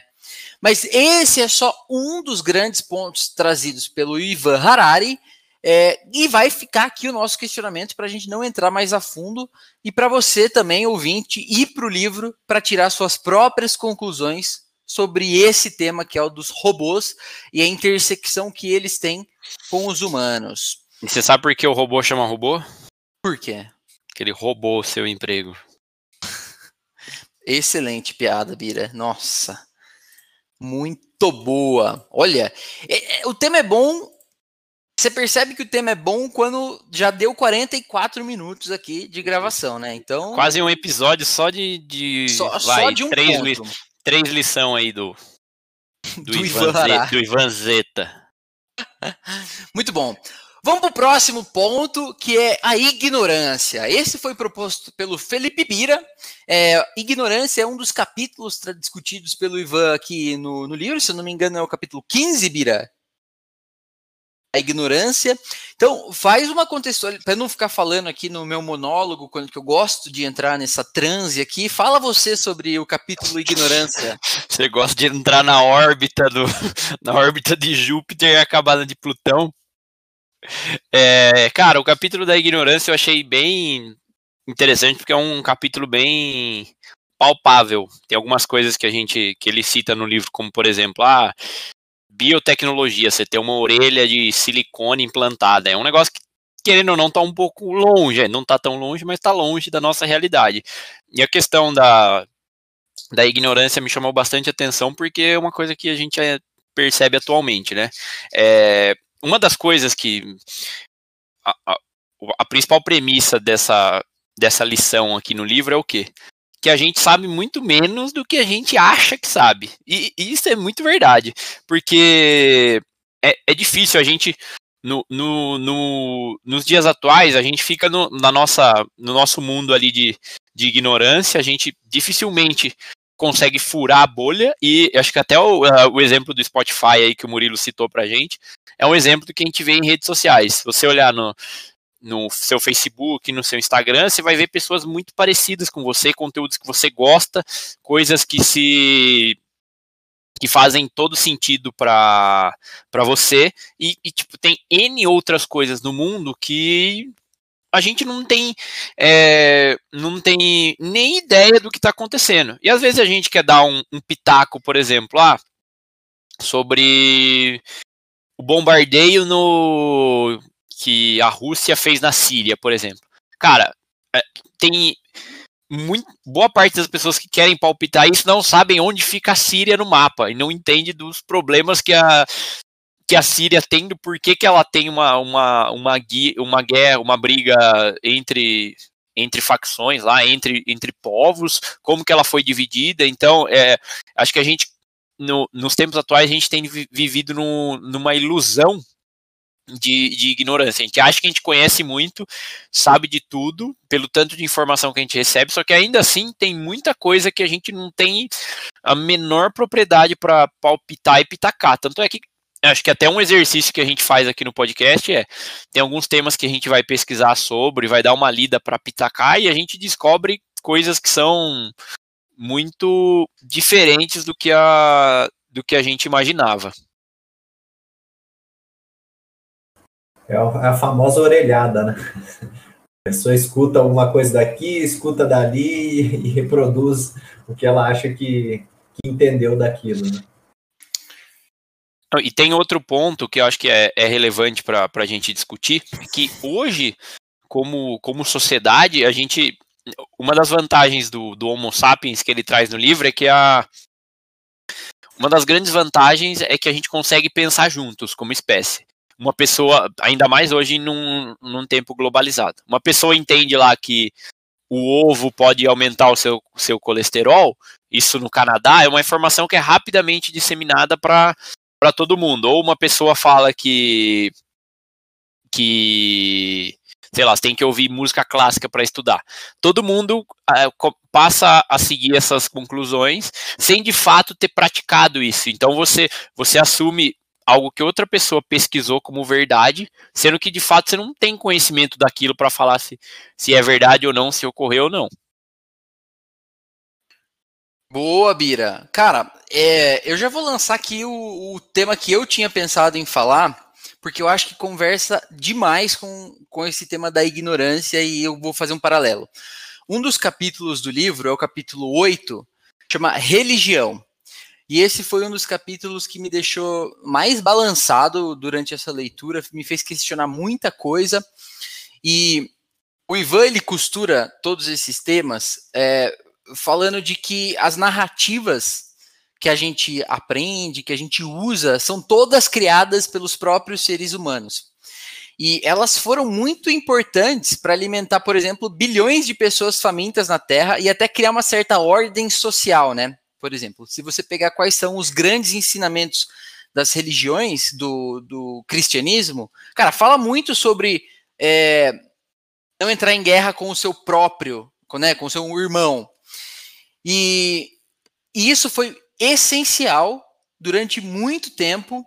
Mas esse é só um dos grandes pontos trazidos pelo Ivan Harari, é, e vai ficar aqui o nosso questionamento para a gente não entrar mais a fundo e para você também, ouvinte, ir para o livro para tirar suas próprias conclusões sobre esse tema que é o dos robôs e a intersecção que eles têm com os humanos. E você sabe por que o robô chama robô? Por quê? Porque ele roubou o seu emprego. Excelente piada, Bira. Nossa. Muito boa. Olha, é, é, o tema é bom você percebe que o tema é bom quando já deu 44 minutos aqui de gravação, né? Então. Quase um episódio só de. de só, vai, só de um três, li, três lição aí do. Do, do, Ivan, Ivan do Ivan Zeta. Muito bom. Vamos para o próximo ponto, que é a ignorância. Esse foi proposto pelo Felipe Bira. É, ignorância é um dos capítulos discutidos pelo Ivan aqui no, no livro, se eu não me engano, é o capítulo 15, Bira a ignorância. Então, faz uma contextualização, para não ficar falando aqui no meu monólogo, quando que eu gosto de entrar nessa transe aqui, fala você sobre o capítulo ignorância. Você gosta de entrar na órbita do na órbita de Júpiter e acabada de Plutão? É, cara, o capítulo da ignorância eu achei bem interessante porque é um capítulo bem palpável. Tem algumas coisas que a gente que ele cita no livro, como por exemplo, ah, biotecnologia, você ter uma orelha de silicone implantada. É um negócio que, querendo ou não, está um pouco longe. Não está tão longe, mas está longe da nossa realidade. E a questão da, da ignorância me chamou bastante atenção, porque é uma coisa que a gente é, percebe atualmente, né? É, uma das coisas que. A, a, a principal premissa dessa, dessa lição aqui no livro é o quê? Que a gente sabe muito menos do que a gente acha que sabe. E, e isso é muito verdade, porque é, é difícil a gente. No, no, no, nos dias atuais, a gente fica no, na nossa, no nosso mundo ali de, de ignorância, a gente dificilmente consegue furar a bolha, e acho que até o, o exemplo do Spotify aí que o Murilo citou pra gente, é um exemplo do que a gente vê em redes sociais. Se você olhar no, no seu Facebook, no seu Instagram, você vai ver pessoas muito parecidas com você, conteúdos que você gosta, coisas que se que fazem todo sentido para você. E, e, tipo tem n outras coisas no mundo que a gente não tem é, não tem nem ideia do que está acontecendo. E às vezes a gente quer dar um, um pitaco por exemplo ah, sobre o bombardeio no que a Rússia fez na Síria, por exemplo. Cara, é, tem muito, boa parte das pessoas que querem palpitar isso não sabem onde fica a Síria no mapa e não entende dos problemas que a que a Síria tem, do porquê que ela tem uma uma uma, uma guerra, uma briga entre entre facções lá, entre, entre povos, como que ela foi dividida. Então, é, acho que a gente no, nos tempos atuais a gente tem vivido no, numa ilusão de, de, ignorância. A gente acha que a gente conhece muito, sabe de tudo, pelo tanto de informação que a gente recebe, só que ainda assim tem muita coisa que a gente não tem a menor propriedade para palpitar e pitacar. Tanto é que acho que até um exercício que a gente faz aqui no podcast é tem alguns temas que a gente vai pesquisar sobre, vai dar uma lida para pitacar e a gente descobre coisas que são muito diferentes do que a do que a gente imaginava. É a famosa orelhada, né? A pessoa escuta uma coisa daqui, escuta dali e reproduz o que ela acha que, que entendeu daquilo. Né? E tem outro ponto que eu acho que é, é relevante para a gente discutir, que hoje, como, como sociedade, a gente. Uma das vantagens do, do Homo sapiens que ele traz no livro é que a. Uma das grandes vantagens é que a gente consegue pensar juntos como espécie. Uma pessoa, ainda mais hoje num, num tempo globalizado, uma pessoa entende lá que o ovo pode aumentar o seu, seu colesterol, isso no Canadá é uma informação que é rapidamente disseminada para todo mundo. Ou uma pessoa fala que que sei lá, tem que ouvir música clássica para estudar. Todo mundo uh, passa a seguir essas conclusões sem de fato ter praticado isso. Então você você assume algo que outra pessoa pesquisou como verdade, sendo que de fato você não tem conhecimento daquilo para falar se, se é verdade ou não, se ocorreu ou não. Boa, Bira. Cara, é, eu já vou lançar aqui o, o, tema que eu tinha pensado em falar, porque eu acho que conversa demais com, com esse tema da ignorância e eu vou fazer um paralelo. Um dos capítulos do livro é o capítulo 8, chama Religião. E esse foi um dos capítulos que me deixou mais balançado durante essa leitura, me fez questionar muita coisa. E o Ivan ele costura todos esses temas é, falando de que as narrativas que a gente aprende, que a gente usa, são todas criadas pelos próprios seres humanos. E elas foram muito importantes para alimentar, por exemplo, bilhões de pessoas famintas na Terra e até criar uma certa ordem social, né? Por exemplo, se você pegar quais são os grandes ensinamentos das religiões do, do cristianismo, cara, fala muito sobre é, não entrar em guerra com o seu próprio, com, né, com o seu irmão, e, e isso foi essencial durante muito tempo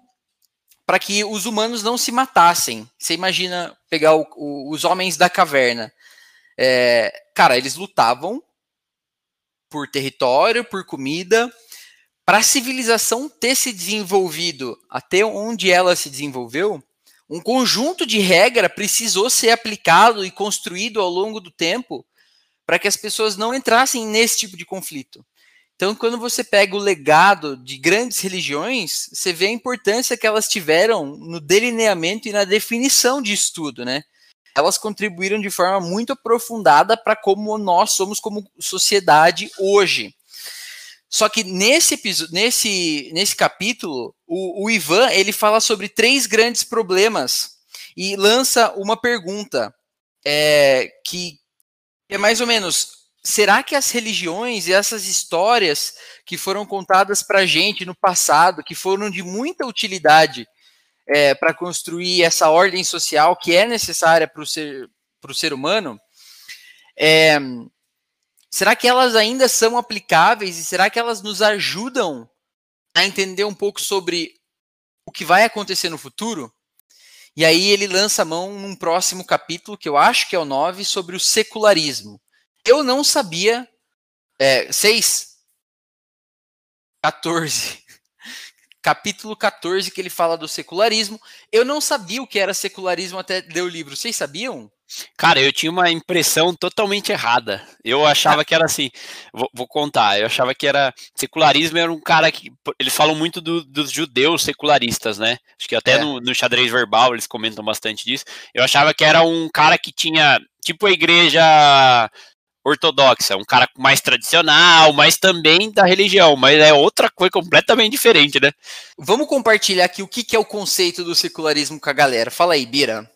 para que os humanos não se matassem. Você imagina pegar o, o, os homens da caverna. É, cara, eles lutavam por território, por comida. Para a civilização ter se desenvolvido até onde ela se desenvolveu, um conjunto de regra precisou ser aplicado e construído ao longo do tempo para que as pessoas não entrassem nesse tipo de conflito. Então, quando você pega o legado de grandes religiões, você vê a importância que elas tiveram no delineamento e na definição de estudo, né? Elas contribuíram de forma muito aprofundada para como nós somos como sociedade hoje. Só que nesse episódio, nesse, nesse capítulo, o, o Ivan ele fala sobre três grandes problemas e lança uma pergunta é, que, é mais ou menos, será que as religiões e essas histórias que foram contadas para gente no passado, que foram de muita utilidade é, para construir essa ordem social que é necessária para o ser, ser humano, é, será que elas ainda são aplicáveis e será que elas nos ajudam a entender um pouco sobre o que vai acontecer no futuro? E aí ele lança a mão num próximo capítulo, que eu acho que é o 9, sobre o secularismo. Eu não sabia. É, 6? 14. Capítulo 14, que ele fala do secularismo. Eu não sabia o que era secularismo até ler o livro. Vocês sabiam? Cara, eu tinha uma impressão totalmente errada. Eu achava que era assim, vou, vou, contar, eu achava que era secularismo era um cara que eles falam muito do, dos judeus secularistas, né? Acho que até é. no, no, xadrez verbal eles comentam bastante disso. Eu achava que era um cara que tinha tipo a igreja ortodoxa, um cara mais tradicional, mas também da religião, mas é outra coisa completamente diferente, né? Vamos compartilhar aqui o que, que é o conceito do secularismo com a galera. Fala aí, Bira.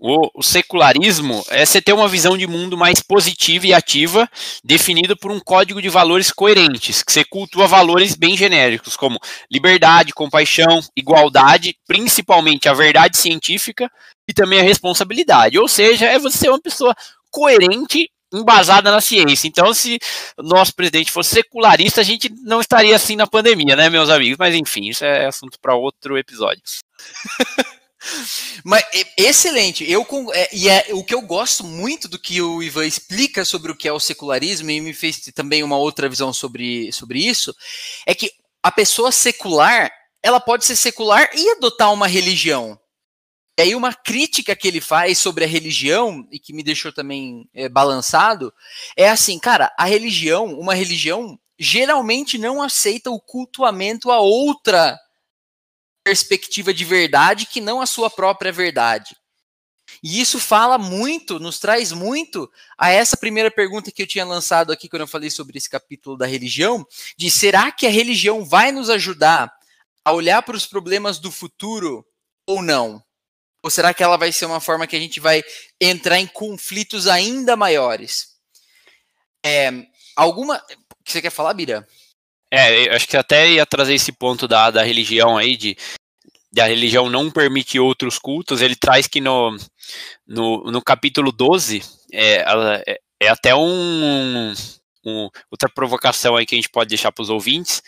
O, o, secularismo é você ter uma visão de mundo mais positiva e ativa, definido por um código de valores coerentes, que você cultua valores bem genéricos, como liberdade, compaixão, igualdade, principalmente a verdade científica e também a responsabilidade. Ou seja, é você ser uma pessoa coerente embasada na ciência. Então, se o nosso presidente fosse secularista, a gente não estaria assim na pandemia, né, meus amigos? Mas enfim, isso é assunto para outro episódio. Mas excelente. Eu é, e é o que eu gosto muito do que o Ivan explica sobre o que é o secularismo e me fez também uma outra visão sobre, sobre isso é que a pessoa secular ela pode ser secular e adotar uma religião. E aí uma crítica que ele faz sobre a religião, e que me deixou também é, balançado, é assim, cara, a religião, uma religião, geralmente não aceita o cultuamento a outra perspectiva de verdade que não a sua própria verdade. E isso fala muito, nos traz muito a essa primeira pergunta que eu tinha lançado aqui quando eu falei sobre esse capítulo da religião, de será que a religião vai nos ajudar a olhar para os problemas do futuro ou não? Ou será que ela vai ser uma forma que a gente vai entrar em conflitos ainda maiores? É, alguma. que você quer falar, Bira? É, eu acho que até ia trazer esse ponto da, da religião aí, de, de a religião não permitir outros cultos. Ele traz que no, no, no capítulo 12, é, é, é até um, um, outra provocação aí que a gente pode deixar para os ouvintes.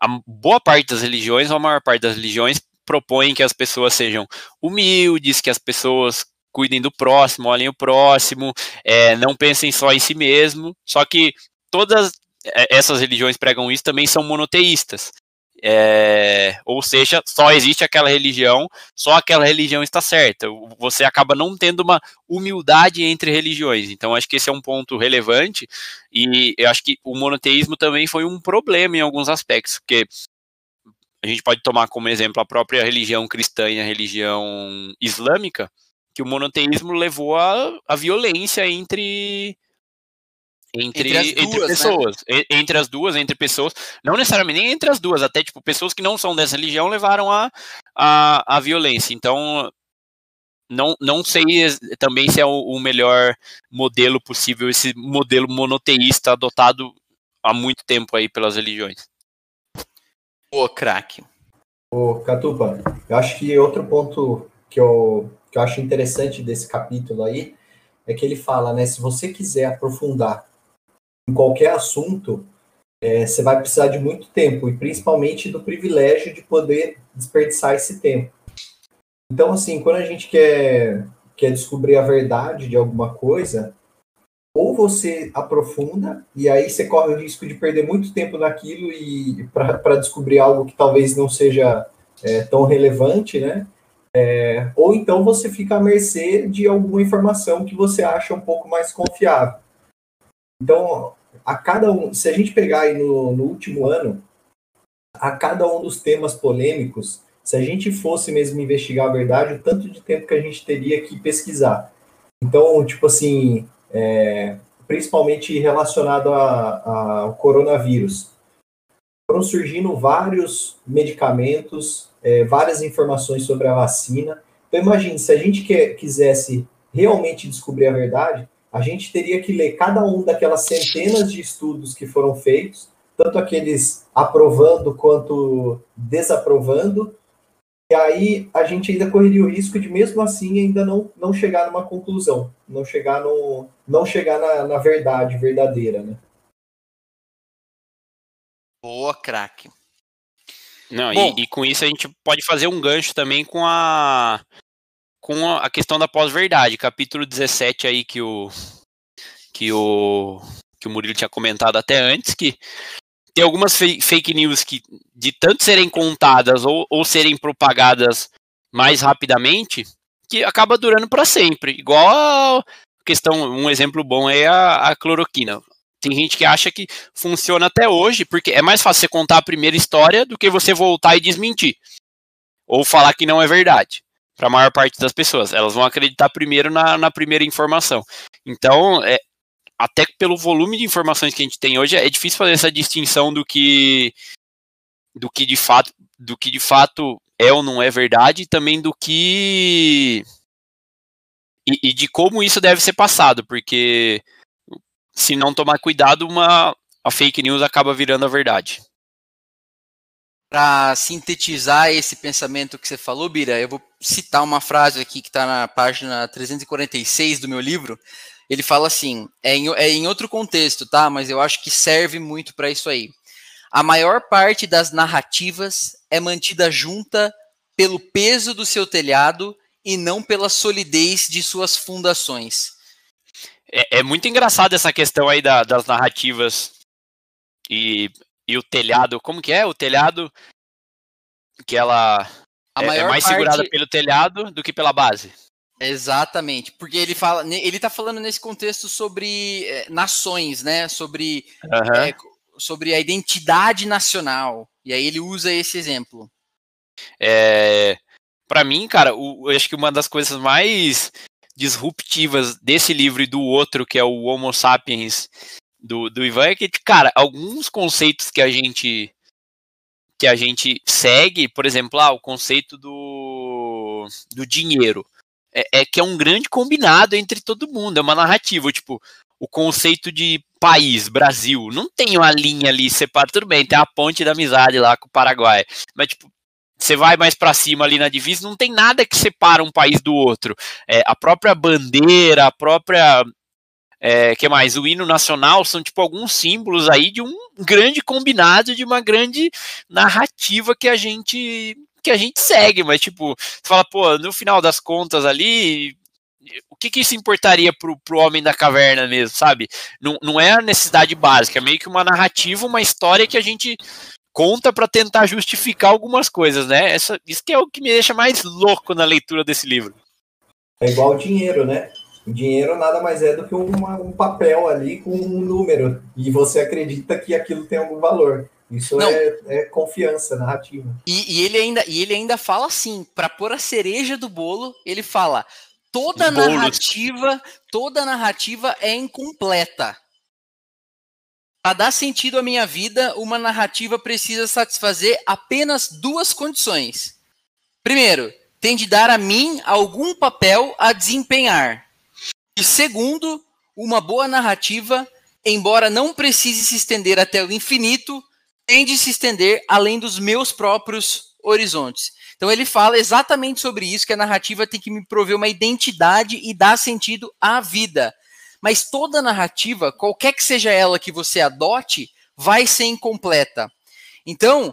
A boa parte das religiões, ou a maior parte das religiões, propõem que as pessoas sejam humildes, que as pessoas cuidem do próximo, olhem o próximo, é, não pensem só em si mesmo. Só que todas é, essas religiões pregam isso também são monoteístas. É, ou seja, só existe aquela religião, só aquela religião está certa. Você acaba não tendo uma humildade entre religiões. Então, acho que esse é um ponto relevante. E eu acho que o monoteísmo também foi um problema em alguns aspectos, porque a gente pode tomar como exemplo a própria religião cristã e a religião islâmica, que o monoteísmo levou a, a violência entre entre, entre, entre duas, né? pessoas, né? entre as duas, entre pessoas, não necessariamente nem entre as duas, até tipo pessoas que não são dessa religião levaram a, a, a violência. Então, não, não sei também se é o, o melhor modelo possível, esse modelo monoteísta adotado há muito tempo aí pelas religiões. Ô, craque. Ô, Catupa, eu acho que outro ponto que eu, que eu acho interessante desse capítulo aí é que ele fala, né, se você quiser aprofundar em qualquer assunto, é, você vai precisar de muito tempo, e principalmente do privilégio de poder desperdiçar esse tempo. Então, assim, quando a gente quer, quer descobrir a verdade de alguma coisa, ou você aprofunda e aí você corre o risco de perder muito tempo naquilo e para descobrir algo que talvez não seja é, tão relevante, né? É, ou então você fica à mercê de alguma informação que você acha um pouco mais confiável. Então, a cada um, se a gente pegar aí no, no último ano, a cada um dos temas polêmicos, se a gente fosse mesmo investigar a verdade, o tanto de tempo que a gente teria que pesquisar. Então, tipo assim, é, principalmente relacionado ao coronavírus. Foram surgindo vários medicamentos, é, várias informações sobre a vacina. Então, imagine, se a gente quer, quisesse realmente descobrir a verdade, a gente teria que ler cada um daquelas centenas de estudos que foram feitos, tanto aqueles aprovando quanto desaprovando, e aí a gente ainda correria o risco de, mesmo assim, ainda não, não chegar numa conclusão, não chegar, no, não chegar na, na verdade verdadeira, né? Boa, craque. Não, e, e, com isso a gente pode fazer um gancho também com a com a questão da pós-verdade, capítulo 17 aí que o que o que o Murilo tinha comentado até antes que tem algumas fake news que, de tanto serem contadas ou, ou serem propagadas mais rapidamente, que acaba durando para sempre. Igual a questão, um exemplo bom é a, a, cloroquina. Tem gente que acha que funciona até hoje, porque é mais fácil você contar a primeira história do que você voltar e desmentir. Ou falar que não é verdade. Para a maior parte das pessoas. Elas vão acreditar primeiro na, na primeira informação. Então, é, até pelo volume de informações que a gente tem hoje, é difícil fazer essa distinção do que do que de fato do que de fato é ou não é verdade, e também do que e, e de como isso deve ser passado, porque se não tomar cuidado, uma a fake news acaba virando a verdade. Para sintetizar esse pensamento que você falou, Bira, eu vou citar uma frase aqui que está na página 346 do meu livro, ele fala assim, é em, é em outro contexto, tá? Mas eu acho que serve muito para isso aí. A maior parte das narrativas é mantida junta pelo peso do seu telhado e não pela solidez de suas fundações. É, é muito engraçado essa questão aí da, das narrativas e, e o telhado. Como que é? O telhado que ela é, é, mais parte... segurada pelo telhado do que pela base. Exatamente, porque ele fala, ele tá falando nesse contexto sobre é, nações, né? Sobre, uhum. é, sobre a identidade nacional. E aí ele usa esse exemplo. É, para mim, cara, o, eu acho que uma das coisas mais disruptivas desse livro e do outro, que é o Homo Sapiens do, do Ivan, é que, cara, alguns conceitos que a gente que a gente segue, por exemplo, ah, o conceito do, do dinheiro, é, é que é um grande combinado entre todo mundo, é uma narrativa, tipo, o conceito de país, Brasil, não tem uma linha ali separada, tudo bem, tem a ponte da amizade lá com o Paraguai, mas, tipo, você vai mais para cima ali na divisa, não tem nada que separa um país do outro. É, a própria bandeira, a própria. É, que mais? O hino nacional são tipo alguns símbolos aí de um grande combinado, de uma grande narrativa que a gente que a gente segue, mas tipo, você fala, pô, no final das contas ali, o que, que isso importaria pro, pro homem da caverna mesmo, sabe? Não, não é a necessidade básica, é meio que uma narrativa, uma história que a gente conta para tentar justificar algumas coisas, né? Essa, isso que é o que me deixa mais louco na leitura desse livro. É igual o dinheiro, né? O dinheiro nada mais é do que uma, um papel ali com um número. E você acredita que aquilo tem algum valor. Isso é, é, confiança narrativa. E, e, ele ainda, e ele ainda fala assim, para pôr a cereja do bolo, ele fala: toda narrativa, toda narrativa é incompleta. Para dar sentido à minha vida, uma narrativa precisa satisfazer apenas duas condições. Primeiro, tem de dar a mim algum papel a desempenhar. E segundo, uma boa narrativa, embora não precise se estender até o infinito, tem de se estender além dos meus próprios horizontes. Então ele fala exatamente sobre isso, que a narrativa tem que me prover uma identidade e dar sentido à vida. Mas toda narrativa, qualquer que seja ela que você adote, vai ser incompleta. Então,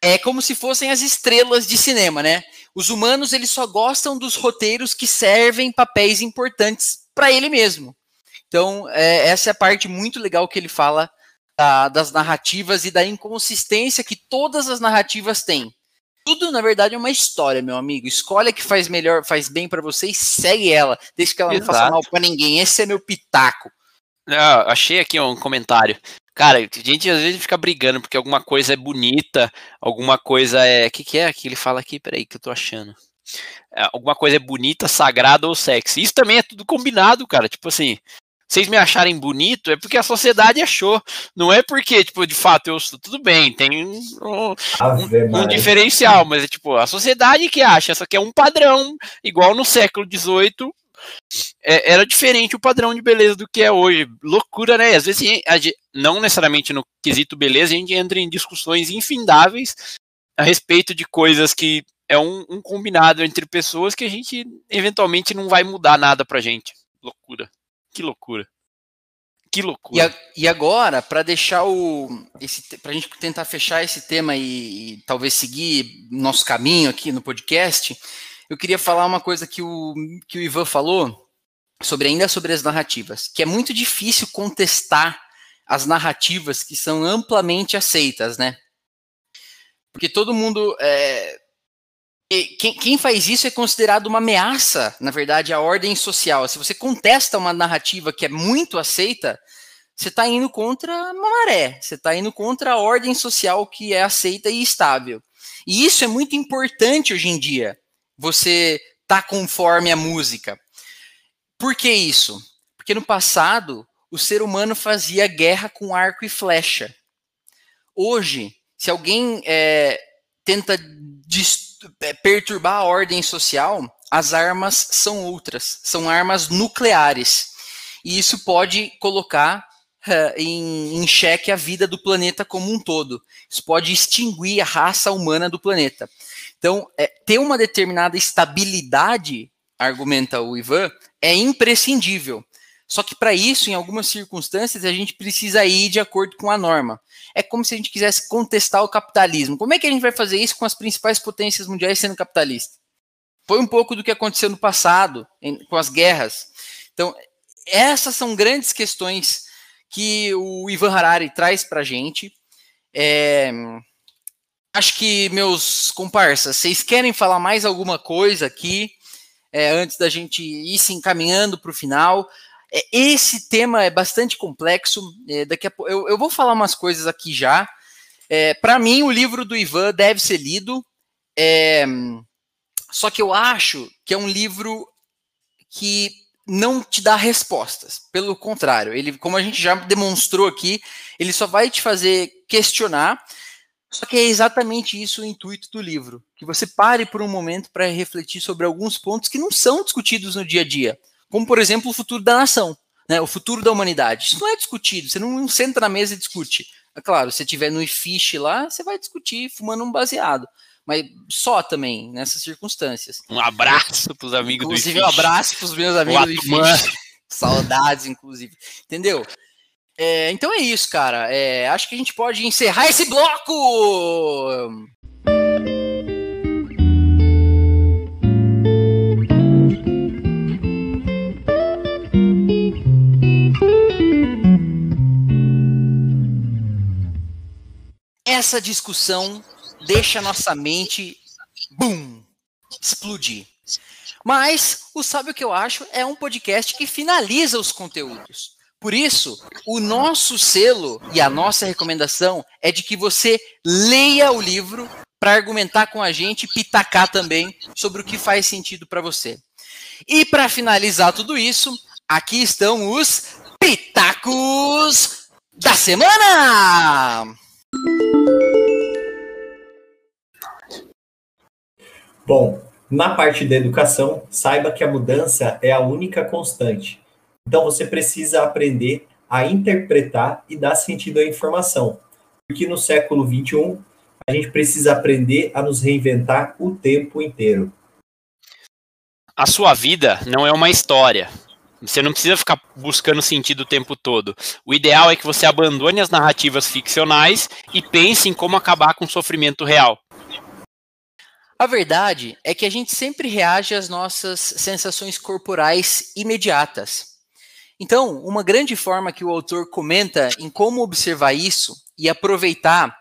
é como se fossem as estrelas de cinema, né? Os humanos eles só gostam dos roteiros que servem papéis importantes para ele mesmo. Então, é, essa é a parte muito legal que ele fala da, das narrativas e da inconsistência que todas as narrativas têm. Tudo, na verdade, é uma história, meu amigo. Escolhe a que faz melhor, faz bem para você e segue ela. Deixa que ela Exato. não faça mal para ninguém. Esse é meu pitaco. Ah, achei aqui um comentário. Cara, a gente às vezes fica brigando porque alguma coisa é bonita, alguma coisa é. O que, que é que ele fala aqui? Peraí, que eu tô achando. É, alguma coisa é bonita, sagrada ou sexy. Isso também é tudo combinado, cara. Tipo assim, vocês me acharem bonito, é porque a sociedade achou. Não é porque, tipo, de fato, eu sou tudo bem, tem um, um, um diferencial, mas é tipo, a sociedade que acha, só que é um padrão, igual no século XVIII, é, era diferente o padrão de beleza do que é hoje. Loucura, né? Às vezes, não necessariamente no quesito beleza, a gente entra em discussões infindáveis a respeito de coisas que é um, um combinado entre pessoas que a gente eventualmente não vai mudar nada pra gente. Loucura. Que loucura. Que loucura. E, a, e agora, para deixar o. Para a gente tentar fechar esse tema e, e, talvez seguir nosso caminho aqui no podcast, eu queria falar uma coisa que o, que o Ivan falou sobre ainda sobre as narrativas, que é muito difícil contestar as narrativas que são amplamente aceitas, né? Porque todo mundo é, quem, quem, faz isso é considerado uma ameaça, na verdade, à ordem social. Se você contesta uma narrativa que é muito aceita, você está indo contra a maré, você está indo contra a ordem social que é aceita e estável. E isso é muito importante hoje em dia, você tá conforme a música. Por que isso? Porque no passado, o ser humano fazia guerra com arco e flecha. Hoje, se alguém é, tenta destruir perturbar a ordem social, as armas são outras, são armas nucleares. E isso pode colocar uh, em, em xeque a vida do planeta como um todo. Isso pode extinguir a raça humana do planeta. Então, é, ter uma determinada estabilidade, argumenta o Ivan, é imprescindível. Só que para isso, em algumas circunstâncias, a gente precisa ir de acordo com a norma. É como se a gente quisesse contestar o capitalismo. Como é que a gente vai fazer isso com as principais potências mundiais sendo capitalistas? Foi um pouco do que aconteceu no passado, em, com as guerras. Então, essas são grandes questões que o Ivan Harari traz para a gente. É, acho que, meus comparsas, vocês querem falar mais alguma coisa aqui é, antes da gente ir se encaminhando para o final? É, esse tema é bastante complexo. É, daqui a eu, eu, vou falar umas coisas aqui já. É, para mim, o livro do Ivan deve ser lido. É, só que eu acho que é um livro que não te dá respostas. Pelo contrário, ele, como a gente já demonstrou aqui, ele só vai te fazer questionar. Só que é exatamente isso o intuito do livro, que você pare por um momento para refletir sobre alguns pontos que não são discutidos no dia a dia como por exemplo o futuro da nação, né, o futuro da humanidade. Isso não é discutido, você não senta na mesa e discute. É claro, se tiver no IFISH lá, você vai discutir fumando um baseado. Mas só também, nessas circunstâncias. Um abraço para os amigos inclusive, do IFISH. um abraço para os meus amigos do IFISH. Saudades, inclusive. Entendeu? É, então é isso, cara. É, acho que a gente pode encerrar esse bloco! Essa discussão deixa nossa mente, boom, explodir. Mas o Sabe o que eu acho é um podcast que finaliza os conteúdos. Por isso, o nosso selo e a nossa recomendação é de que você leia o livro para argumentar com a gente e pitacar também sobre o que faz sentido para você. E para finalizar tudo isso, aqui estão os pitacos da semana! Bom, na parte da educação, saiba que a mudança é a única constante. Então você precisa aprender a interpretar e dar sentido à informação. Porque no século XXI, a gente precisa aprender a nos reinventar o tempo inteiro. A sua vida não é uma história. Você não precisa ficar buscando sentido o tempo todo. O ideal é que você abandone as narrativas ficcionais e pense em como acabar com o sofrimento real. A verdade é que a gente sempre reage às nossas sensações corporais imediatas. Então, uma grande forma que o autor comenta em como observar isso e aproveitar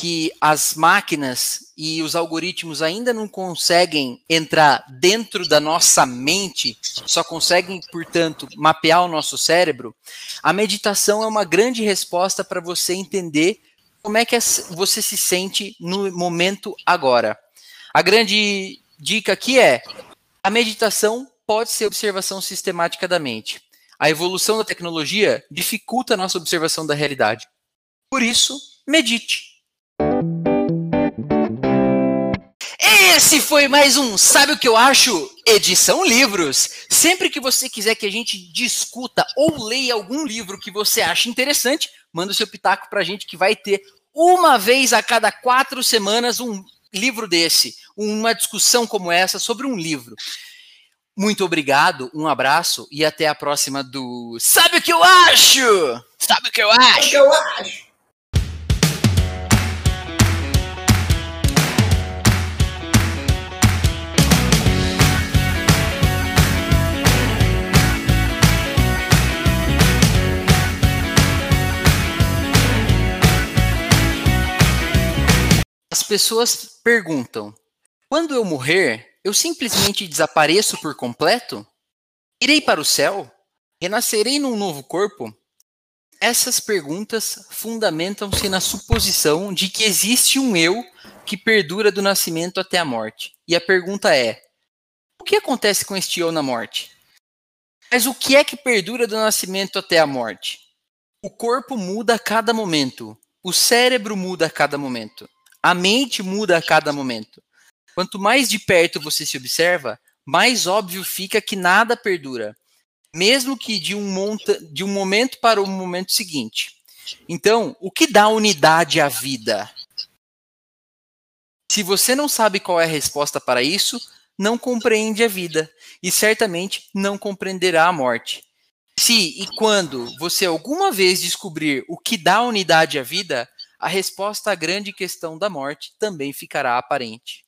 que as máquinas e os algoritmos ainda não conseguem entrar dentro da nossa mente, só conseguem, portanto, mapear o nosso cérebro, a meditação é uma grande resposta para você entender como é que você se sente no momento agora. A grande dica aqui é: a meditação pode ser observação sistemática da mente. A evolução da tecnologia dificulta a nossa observação da realidade. Por isso, medite. Esse foi mais um Sabe o que eu acho? Edição Livros. Sempre que você quiser que a gente discuta ou leia algum livro que você acha interessante, manda o seu pitaco pra gente que vai ter uma vez a cada quatro semanas um livro desse, uma discussão como essa sobre um livro. Muito obrigado, um abraço e até a próxima do Sabe o que eu acho? Sabe o que eu acho? Sabe o que eu acho? Pessoas perguntam: quando eu morrer, eu simplesmente desapareço por completo? Irei para o céu? Renascerei num novo corpo? Essas perguntas fundamentam-se na suposição de que existe um eu que perdura do nascimento até a morte. E a pergunta é: o que acontece com este eu na morte? Mas o que é que perdura do nascimento até a morte? O corpo muda a cada momento, o cérebro muda a cada momento. A mente muda a cada momento. Quanto mais de perto você se observa, mais óbvio fica que nada perdura, mesmo que de um, monta, de um momento para o momento seguinte. Então, o que dá unidade à vida? Se você não sabe qual é a resposta para isso, não compreende a vida e certamente não compreenderá a morte. Se e quando você alguma vez descobrir o que dá unidade à vida, a resposta à grande questão da morte também ficará aparente.